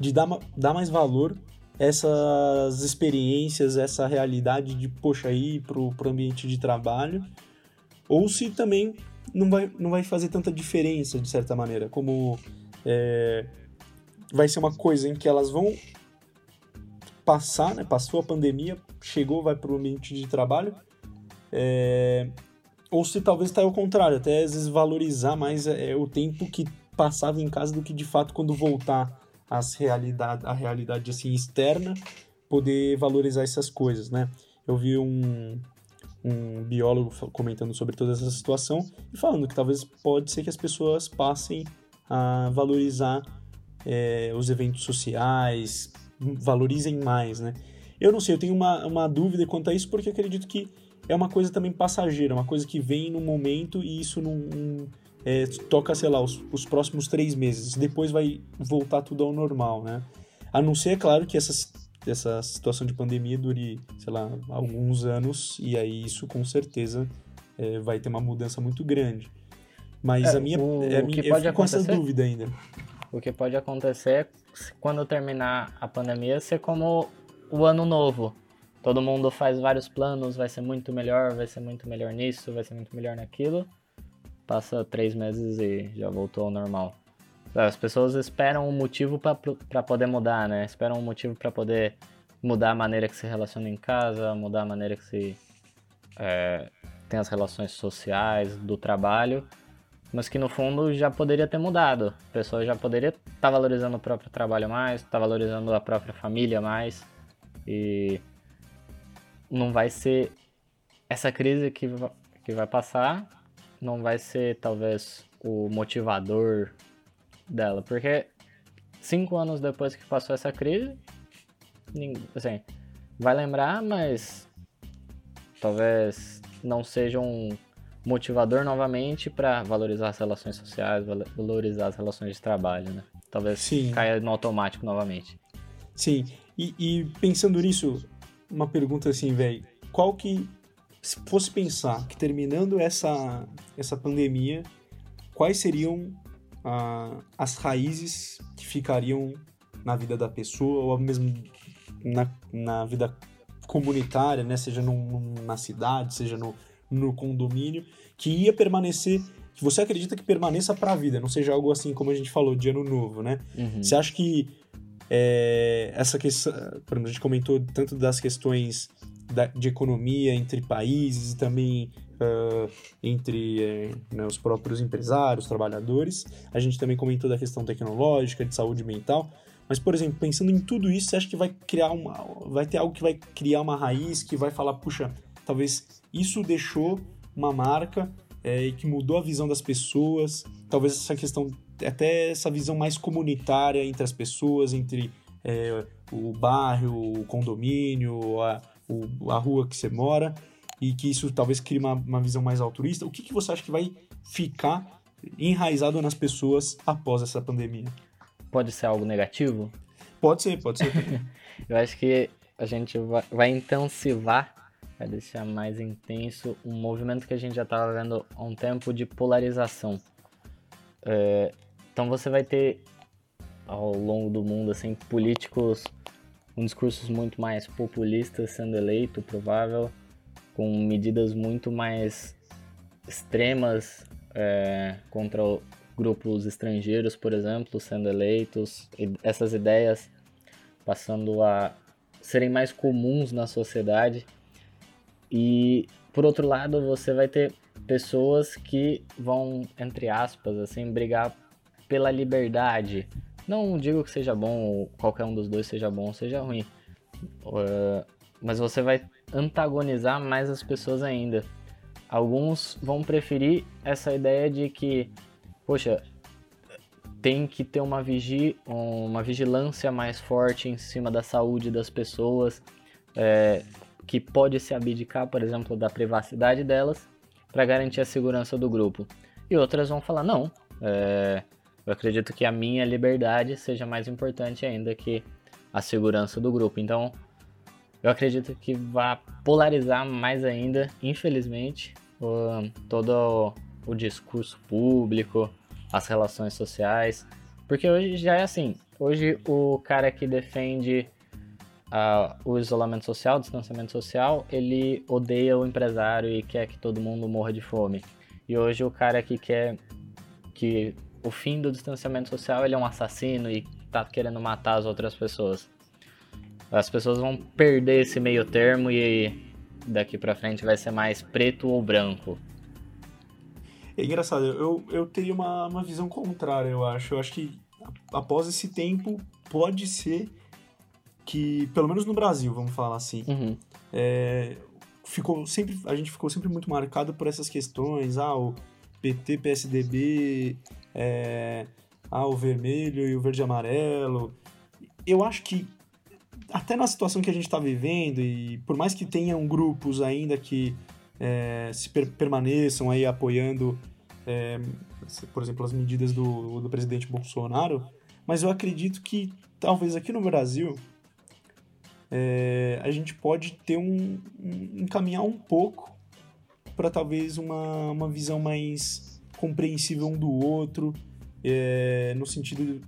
de dar, dar mais valor essas experiências, essa realidade de, poxa, ir pro, pro ambiente de trabalho, ou se também não vai, não vai fazer tanta diferença, de certa maneira, como é, vai ser uma coisa em que elas vão passar, né, passou a pandemia, chegou, vai pro ambiente de trabalho, é, ou se talvez está ao contrário, até às vezes valorizar mais é, o tempo que passava em casa do que de fato quando voltar as realidade, a realidade assim externa, poder valorizar essas coisas, né? Eu vi um, um biólogo comentando sobre toda essa situação e falando que talvez pode ser que as pessoas passem a valorizar é, os eventos sociais, valorizem mais, né? Eu não sei, eu tenho uma, uma dúvida quanto a isso porque acredito que é uma coisa também passageira, uma coisa que vem no momento e isso não, é, toca, sei lá, os, os, próximos três meses. Depois vai voltar tudo ao normal, né? A não ser, é claro, que essa, essa situação de pandemia dure, sei lá, alguns anos e aí isso com certeza é, vai ter uma mudança muito grande. Mas é, a minha, o, é minha que pode eu com essa dúvida ainda. O que pode acontecer é quando terminar a pandemia ser como o ano novo. Todo mundo faz vários planos, vai ser muito melhor, vai ser muito melhor nisso, vai ser muito melhor naquilo passa três meses e já voltou ao normal. As pessoas esperam um motivo para poder mudar, né? Esperam um motivo para poder mudar a maneira que se relaciona em casa, mudar a maneira que se é, tem as relações sociais, do trabalho. mas que no fundo já poderia ter mudado. A pessoa já poderia estar tá valorizando o próprio trabalho mais, estar tá valorizando a própria família mais. E não vai ser essa crise que, que vai passar, não vai ser talvez o motivador dela, porque cinco anos depois que passou essa crise, assim, vai lembrar, mas talvez não seja um motivador novamente para valorizar as relações sociais, valorizar as relações de trabalho, né? Talvez Sim. caia no automático novamente. Sim, e, e pensando nisso, uma pergunta assim, velho, qual que, se fosse pensar que terminando essa, essa pandemia, quais seriam ah, as raízes que ficariam na vida da pessoa, ou mesmo na, na vida comunitária, né? seja num, na cidade, seja no, no condomínio, que ia permanecer, que você acredita que permaneça para a vida, não seja algo assim como a gente falou de ano novo, né? Uhum. Você acha que é, essa questão, por exemplo, a gente comentou tanto das questões da, de economia entre países e também uh, entre é, né, os próprios empresários, trabalhadores. A gente também comentou da questão tecnológica, de saúde mental. Mas, por exemplo, pensando em tudo isso, você acha que vai criar uma. Vai ter algo que vai criar uma raiz, que vai falar, puxa, talvez isso deixou uma marca é, e que mudou a visão das pessoas. Talvez essa questão, até essa visão mais comunitária entre as pessoas, entre é, o bairro, o condomínio, a, o, a rua que você mora e que isso talvez crie uma, uma visão mais altruísta. O que, que você acha que vai ficar enraizado nas pessoas após essa pandemia? Pode ser algo negativo? Pode ser, pode ser. *laughs* Eu acho que a gente vai, vai intensivar, vai deixar mais intenso um movimento que a gente já estava vendo há um tempo de polarização. É, então você vai ter ao longo do mundo assim políticos com discursos muito mais populistas sendo eleito, provável, com medidas muito mais extremas é, contra grupos estrangeiros, por exemplo, sendo eleitos, essas ideias passando a serem mais comuns na sociedade. E por outro lado, você vai ter pessoas que vão, entre aspas, assim, brigar pela liberdade. Não digo que seja bom, ou qualquer um dos dois seja bom ou seja ruim. Uh, mas você vai antagonizar mais as pessoas ainda. Alguns vão preferir essa ideia de que, poxa, tem que ter uma, vigi uma vigilância mais forte em cima da saúde das pessoas, é, que pode se abdicar, por exemplo, da privacidade delas para garantir a segurança do grupo. E outras vão falar: não, é, eu acredito que a minha liberdade seja mais importante ainda que a segurança do grupo. Então, eu acredito que vai polarizar mais ainda, infelizmente, o, todo o, o discurso público, as relações sociais, porque hoje já é assim. Hoje o cara que defende uh, o isolamento social, o distanciamento social, ele odeia o empresário e quer que todo mundo morra de fome. E hoje o cara que quer que o fim do distanciamento social ele é um assassino e tá querendo matar as outras pessoas. As pessoas vão perder esse meio termo e daqui para frente vai ser mais preto ou branco. É engraçado, eu, eu teria uma, uma visão contrária, eu acho. Eu acho que após esse tempo, pode ser que, pelo menos no Brasil, vamos falar assim, uhum. é, ficou sempre, a gente ficou sempre muito marcado por essas questões, ah, o PT, PSDB, é, ah, o vermelho e o verde e amarelo. Eu acho que até na situação que a gente está vivendo, e por mais que tenham grupos ainda que é, se per permaneçam aí apoiando, é, por exemplo, as medidas do, do presidente Bolsonaro, mas eu acredito que talvez aqui no Brasil é, a gente pode ter um, um encaminhar um pouco para talvez uma, uma visão mais compreensível um do outro, é, no sentido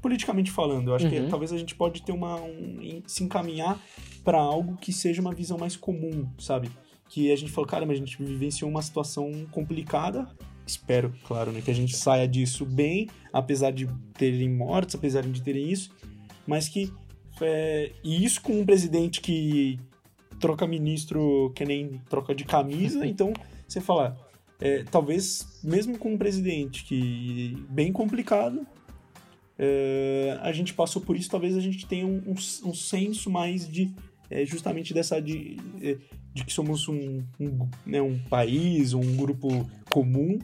politicamente falando. Eu acho uhum. que talvez a gente pode ter uma um, se encaminhar para algo que seja uma visão mais comum, sabe? Que a gente falou, cara, mas a gente vivenciou uma situação complicada. Espero, claro, né, que a gente saia disso bem, apesar de terem mortes, apesar de terem isso, mas que é, e isso com um presidente que troca ministro que nem troca de camisa, *laughs* então você fala, é, talvez, mesmo com um presidente que bem complicado, é, a gente passou por isso, talvez a gente tenha um, um, um senso mais de é, justamente dessa de, é, de que somos um, um, né, um país, um grupo comum,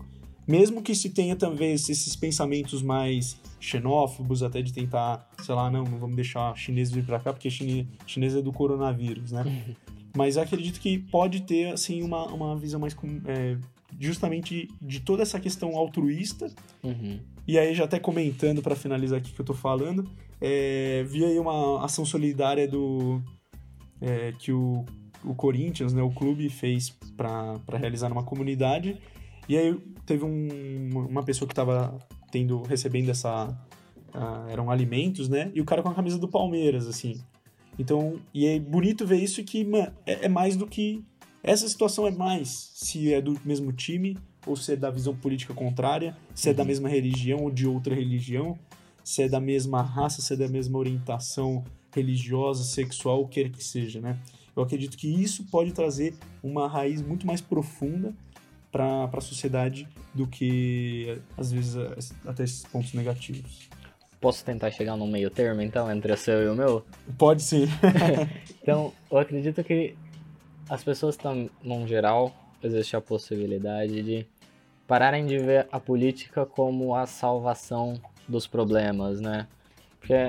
mesmo que se tenha talvez esses pensamentos mais xenófobos, até de tentar, sei lá, não, não vamos deixar chinês vir para cá, porque chine, chinês é do coronavírus, né? Mas acredito que pode ter, assim, uma, uma visão mais é, justamente de toda essa questão altruísta. Uhum. E aí, já até comentando para finalizar aqui que eu tô falando, é, vi aí uma ação solidária do é, que o, o Corinthians, né, o clube, fez para realizar numa comunidade. E aí teve um, uma pessoa que estava tendo recebendo essa eram alimentos, né? E o cara com a camisa do Palmeiras, assim. Então, e é bonito ver isso que man, é, é, mais do que essa situação é mais se é do mesmo time ou se é da visão política contrária, se é da uhum. mesma religião ou de outra religião, se é da mesma raça, se é da mesma orientação religiosa, sexual, o que quer que seja, né? Eu acredito que isso pode trazer uma raiz muito mais profunda para a sociedade do que, às vezes, até esses pontos negativos. Posso tentar chegar num meio termo, então, entre o seu e o meu? Pode sim. *laughs* então, eu acredito que as pessoas estão, num geral, existe a possibilidade de pararem de ver a política como a salvação dos problemas, né? Porque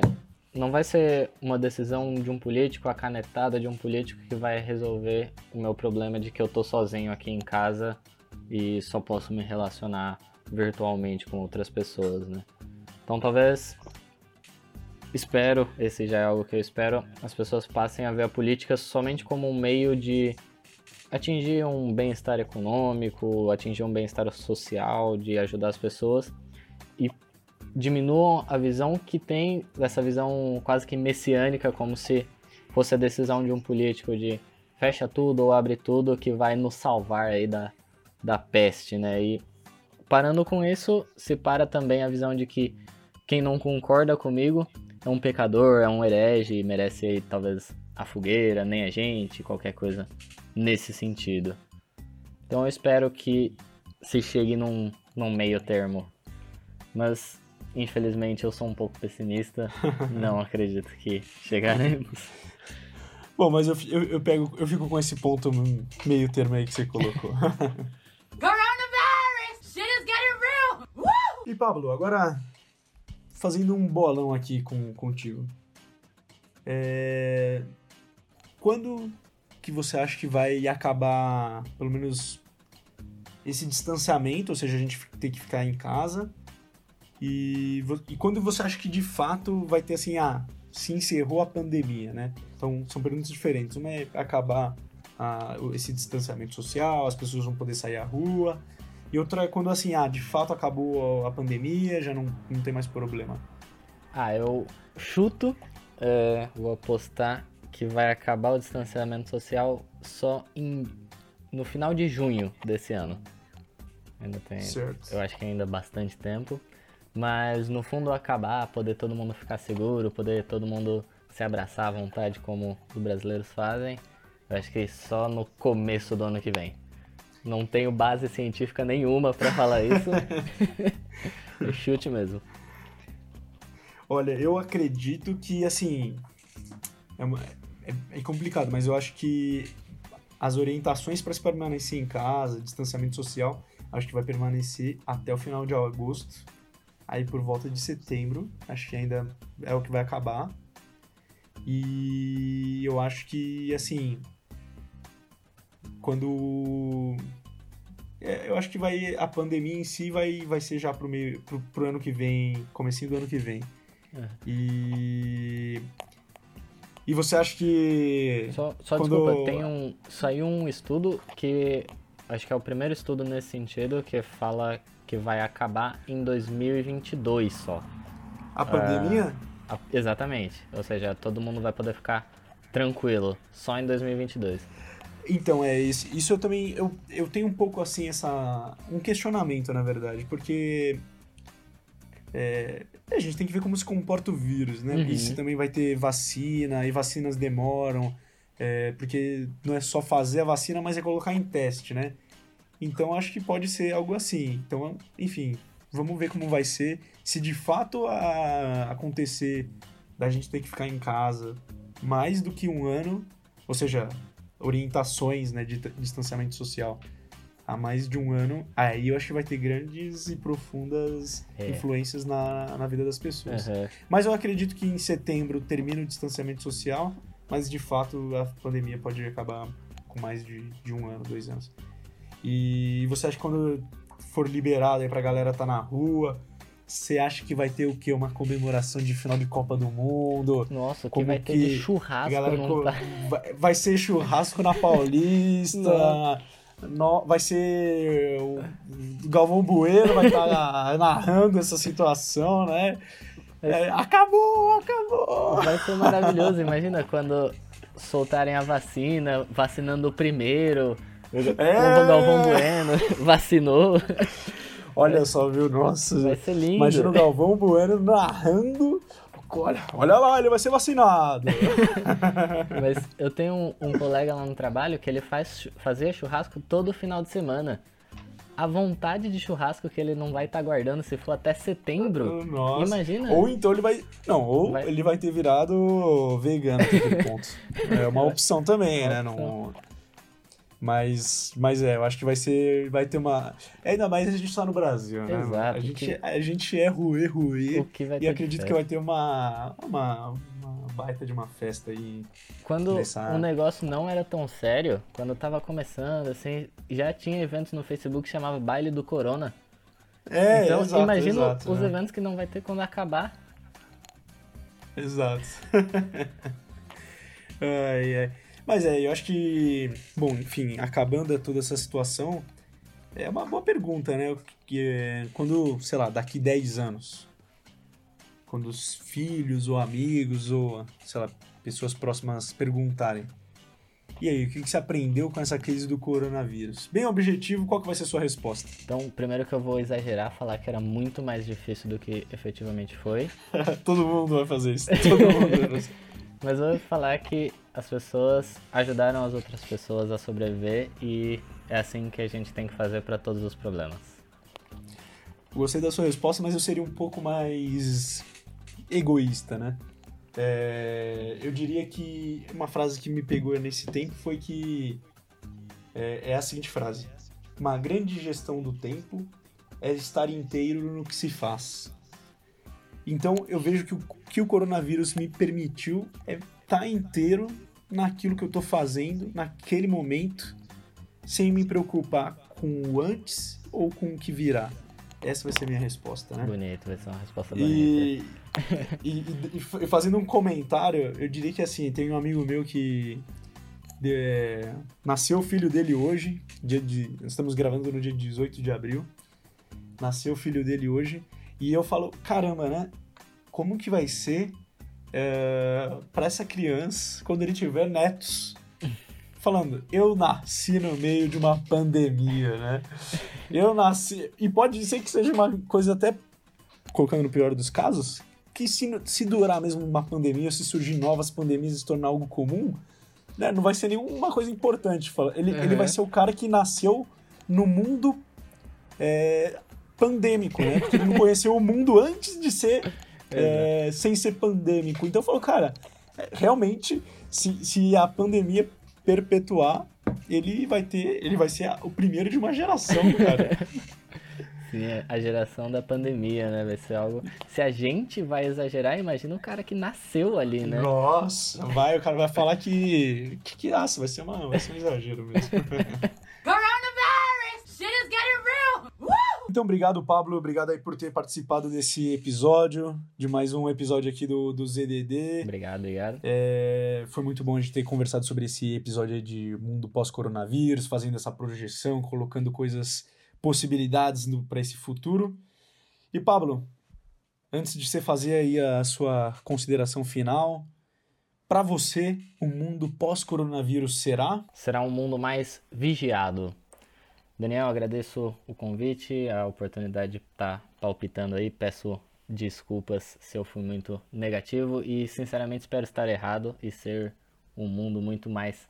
não vai ser uma decisão de um político, a canetada de um político que vai resolver o meu problema de que eu tô sozinho aqui em casa e só posso me relacionar virtualmente com outras pessoas, né? Então talvez espero, esse já é algo que eu espero, as pessoas passem a ver a política somente como um meio de atingir um bem-estar econômico, atingir um bem-estar social, de ajudar as pessoas e diminuam a visão que tem dessa visão quase que messiânica, como se fosse a decisão de um político de fecha tudo ou abre tudo que vai nos salvar aí da, da peste, né? E parando com isso, se para também a visão de que quem não concorda comigo é um pecador, é um herege, merece aí, talvez a fogueira, nem a gente, qualquer coisa nesse sentido. Então eu espero que se chegue num, num meio termo. Mas infelizmente eu sou um pouco pessimista. *laughs* não acredito que chegaremos. Bom, mas eu, eu, eu, pego, eu fico com esse ponto meio termo aí que você colocou. *laughs* E Pablo, agora fazendo um bolão aqui com, contigo. É... Quando que você acha que vai acabar, pelo menos, esse distanciamento, ou seja, a gente tem que ficar em casa? E, e quando você acha que de fato vai ter assim, ah, se encerrou a pandemia, né? Então são perguntas diferentes. Uma é acabar ah, esse distanciamento social, as pessoas vão poder sair à rua. E outra é quando assim, ah, de fato acabou a pandemia, já não, não tem mais problema. Ah, eu chuto, é, vou apostar que vai acabar o distanciamento social só em, no final de junho desse ano. Ainda tem. Certo. Eu acho que ainda bastante tempo. Mas no fundo acabar, poder todo mundo ficar seguro, poder todo mundo se abraçar à vontade como os brasileiros fazem, eu acho que só no começo do ano que vem. Não tenho base científica nenhuma para falar isso. *laughs* é chute mesmo. Olha, eu acredito que, assim. É, uma, é, é complicado, mas eu acho que as orientações para se permanecer em casa, distanciamento social, acho que vai permanecer até o final de agosto. Aí por volta de setembro, acho que ainda é o que vai acabar. E eu acho que, assim, quando é, eu acho que vai a pandemia em si vai, vai ser já pro meio pro, pro ano que vem, comecinho do ano que vem. É. E e você acha que só, só quando... desculpa, tem um saiu um estudo que acho que é o primeiro estudo nesse sentido que fala que vai acabar em 2022 só. A pandemia? Uh, a, exatamente. Ou seja, todo mundo vai poder ficar tranquilo só em 2022. Então, é isso. Isso eu também. Eu, eu tenho um pouco assim, essa. um questionamento, na verdade, porque. É, a gente tem que ver como se comporta o vírus, né? Uhum. E se também vai ter vacina, e vacinas demoram. É, porque não é só fazer a vacina, mas é colocar em teste, né? Então acho que pode ser algo assim. Então, enfim, vamos ver como vai ser. Se de fato a- acontecer da gente ter que ficar em casa mais do que um ano, ou seja, orientações né, de distanciamento social há mais de um ano, aí eu acho que vai ter grandes e profundas É. influências na, na vida das pessoas. Aham. Mas eu acredito que em setembro termina o distanciamento social, mas de fato a pandemia pode acabar com mais de, de um ano, dois anos. E você acha que quando for liberado aí pra galera tá na rua, você acha que vai ter o quê? Uma comemoração de final de Copa do Mundo? Nossa, o que Como vai ter que de churrasco galera não tá. vai, vai ser churrasco na Paulista. No- vai ser o Galvão Bueno vai estar *laughs* narrando essa situação, né? É, acabou, acabou. Vai ser maravilhoso, imagina quando soltarem a vacina, vacinando o primeiro. É. O Galvão Bueno vacinou. Olha só, viu? Nossa, Vai ser lindo. imagina o Galvão Bueno narrando. Olha, olha lá, ele vai ser vacinado. *laughs* Mas eu tenho um, um colega lá no trabalho que ele faz, fazia churrasco todo final de semana. A vontade de churrasco que ele não vai estar guardando se for até setembro. Nossa. Imagina. Ou então ele vai. Não, ou Vai- ele vai ter virado vegano naquele *laughs* ponto. É uma opção também, Uma né? Não... Mas, mas é, eu acho que vai ser. Vai ter uma. Ainda mais a gente tá no Brasil, né? Exato, A gente, que- a gente é ruê, ruê. E acredito que vai ter uma, uma, uma baita de uma festa aí. Quando Nessa- o negócio não era tão sério, quando eu tava começando, assim, já tinha eventos no Facebook que chamava Baile do Corona. É, então, exato, imagina exato, os né? eventos que não vai ter quando acabar. Exato. *laughs* ai, ai. Mas é, eu acho que, bom, enfim, acabando toda essa situação, é uma boa pergunta, né? Que quando, sei lá, daqui 10 anos, quando os filhos ou amigos ou, sei lá, pessoas próximas perguntarem, e aí, o que você aprendeu com essa crise do coronavírus? Bem objetivo, qual que vai ser a sua resposta? Então, primeiro que eu vou exagerar, falar que era muito mais difícil do que efetivamente foi. *laughs* Todo mundo vai fazer isso. Todo mundo vai fazer. *laughs* Mas eu vou falar que as pessoas ajudaram as outras pessoas a sobreviver e é assim que a gente tem que fazer para todos os problemas. Gostei da sua resposta, mas eu seria um pouco mais egoísta, né? É, eu diria que uma frase que me pegou nesse tempo foi que é, é a seguinte frase: Uma grande gestão do tempo é estar inteiro no que se faz. Então eu vejo que o que o coronavírus me permitiu é estar inteiro naquilo que eu tô fazendo, naquele momento, sem me preocupar com o antes ou com o que virá. Essa vai ser a minha resposta, né? Bonito, vai ser uma resposta bonita. E, e, e- fa- fazendo um comentário, eu diria que assim, tem um amigo meu que é, nasceu o filho dele hoje, dia de, estamos gravando no dia 18 de abril, nasceu o filho dele hoje, e eu falo, caramba, né? Como que vai ser é, para essa criança quando ele tiver netos? Falando, eu nasci no meio de uma pandemia, né? Eu nasci. E pode ser que seja uma coisa até colocando no pior dos casos, que se, se durar mesmo uma pandemia, ou se surgir novas pandemias e se tornar algo comum, né, não vai ser nenhuma coisa importante. fala. Ele, ele Uhum. vai ser o cara que nasceu no mundo é, pandêmico, né? Porque ele não conheceu o mundo antes de ser, é, sem ser pandêmico. Então falou, cara, é, realmente, se, se a pandemia perpetuar, ele vai ter, ele vai ser a- o primeiro de uma geração, cara. *laughs* Sim, é a geração da pandemia, né? Vai ser algo. Se a gente vai exagerar, imagina o cara que nasceu ali, né? Nossa, vai, o cara vai falar que. Que, que nossa, vai ser, uma, vai ser um exagero mesmo. *laughs* Então, obrigado, Pablo. Obrigado aí por ter participado desse episódio, de mais um episódio aqui do, do ZDD. Obrigado, obrigado. É, foi muito bom a gente ter conversado sobre esse episódio aí de mundo pós-coronavírus, fazendo essa projeção, colocando coisas, possibilidades para esse futuro. E, Pablo, antes de você fazer aí a sua consideração final, para você, o mundo pós-coronavírus será? Será um mundo mais vigiado. Daniel, agradeço o convite, a oportunidade de estar palpitando aí. Peço desculpas se eu fui muito negativo e, sinceramente, espero estar errado e ser um mundo muito mais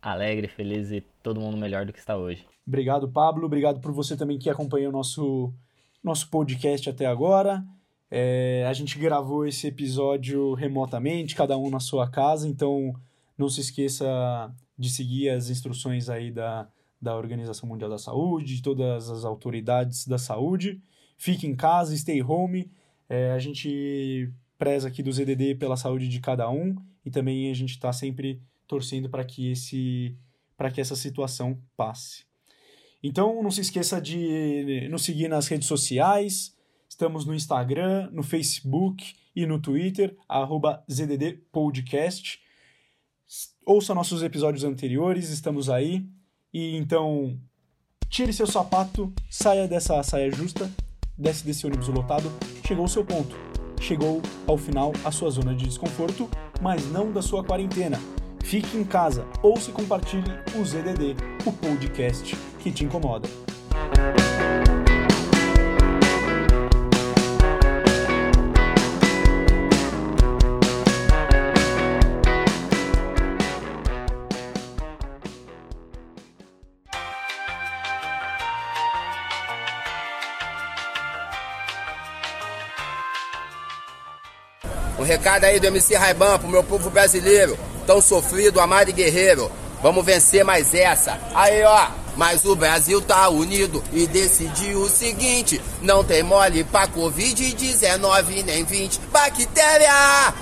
alegre, feliz e todo mundo melhor do que está hoje. Obrigado, Pablo. Obrigado por você também que acompanhou o nosso, nosso podcast até agora. É, a gente gravou esse episódio remotamente, cada um na sua casa, então não se esqueça de seguir as instruções aí da, da Organização Mundial da Saúde, de todas as autoridades da saúde. Fique em casa, stay home. É, a gente preza aqui do ZDD pela saúde de cada um e também a gente está sempre torcendo para que esse para que essa situação passe. Então não se esqueça de nos seguir nas redes sociais. Estamos no Instagram, no Facebook e no Twitter, arroba ZDD Podcast. Ouça nossos episódios anteriores, estamos aí. E então, tire seu sapato, saia dessa saia justa, desce desse ônibus lotado, chegou o seu ponto. Chegou ao final a sua zona de desconforto, mas não da sua quarentena. Fique em casa, ouça e compartilhe o ZDD, o podcast que te incomoda. Recado aí do MC Raiban pro meu povo brasileiro, tão sofrido, amado e guerreiro. Vamos vencer mais essa. Aí, ó. Mas o Brasil tá unido e decidiu o seguinte: não tem mole pra Covid-19 nem 20 bactéria.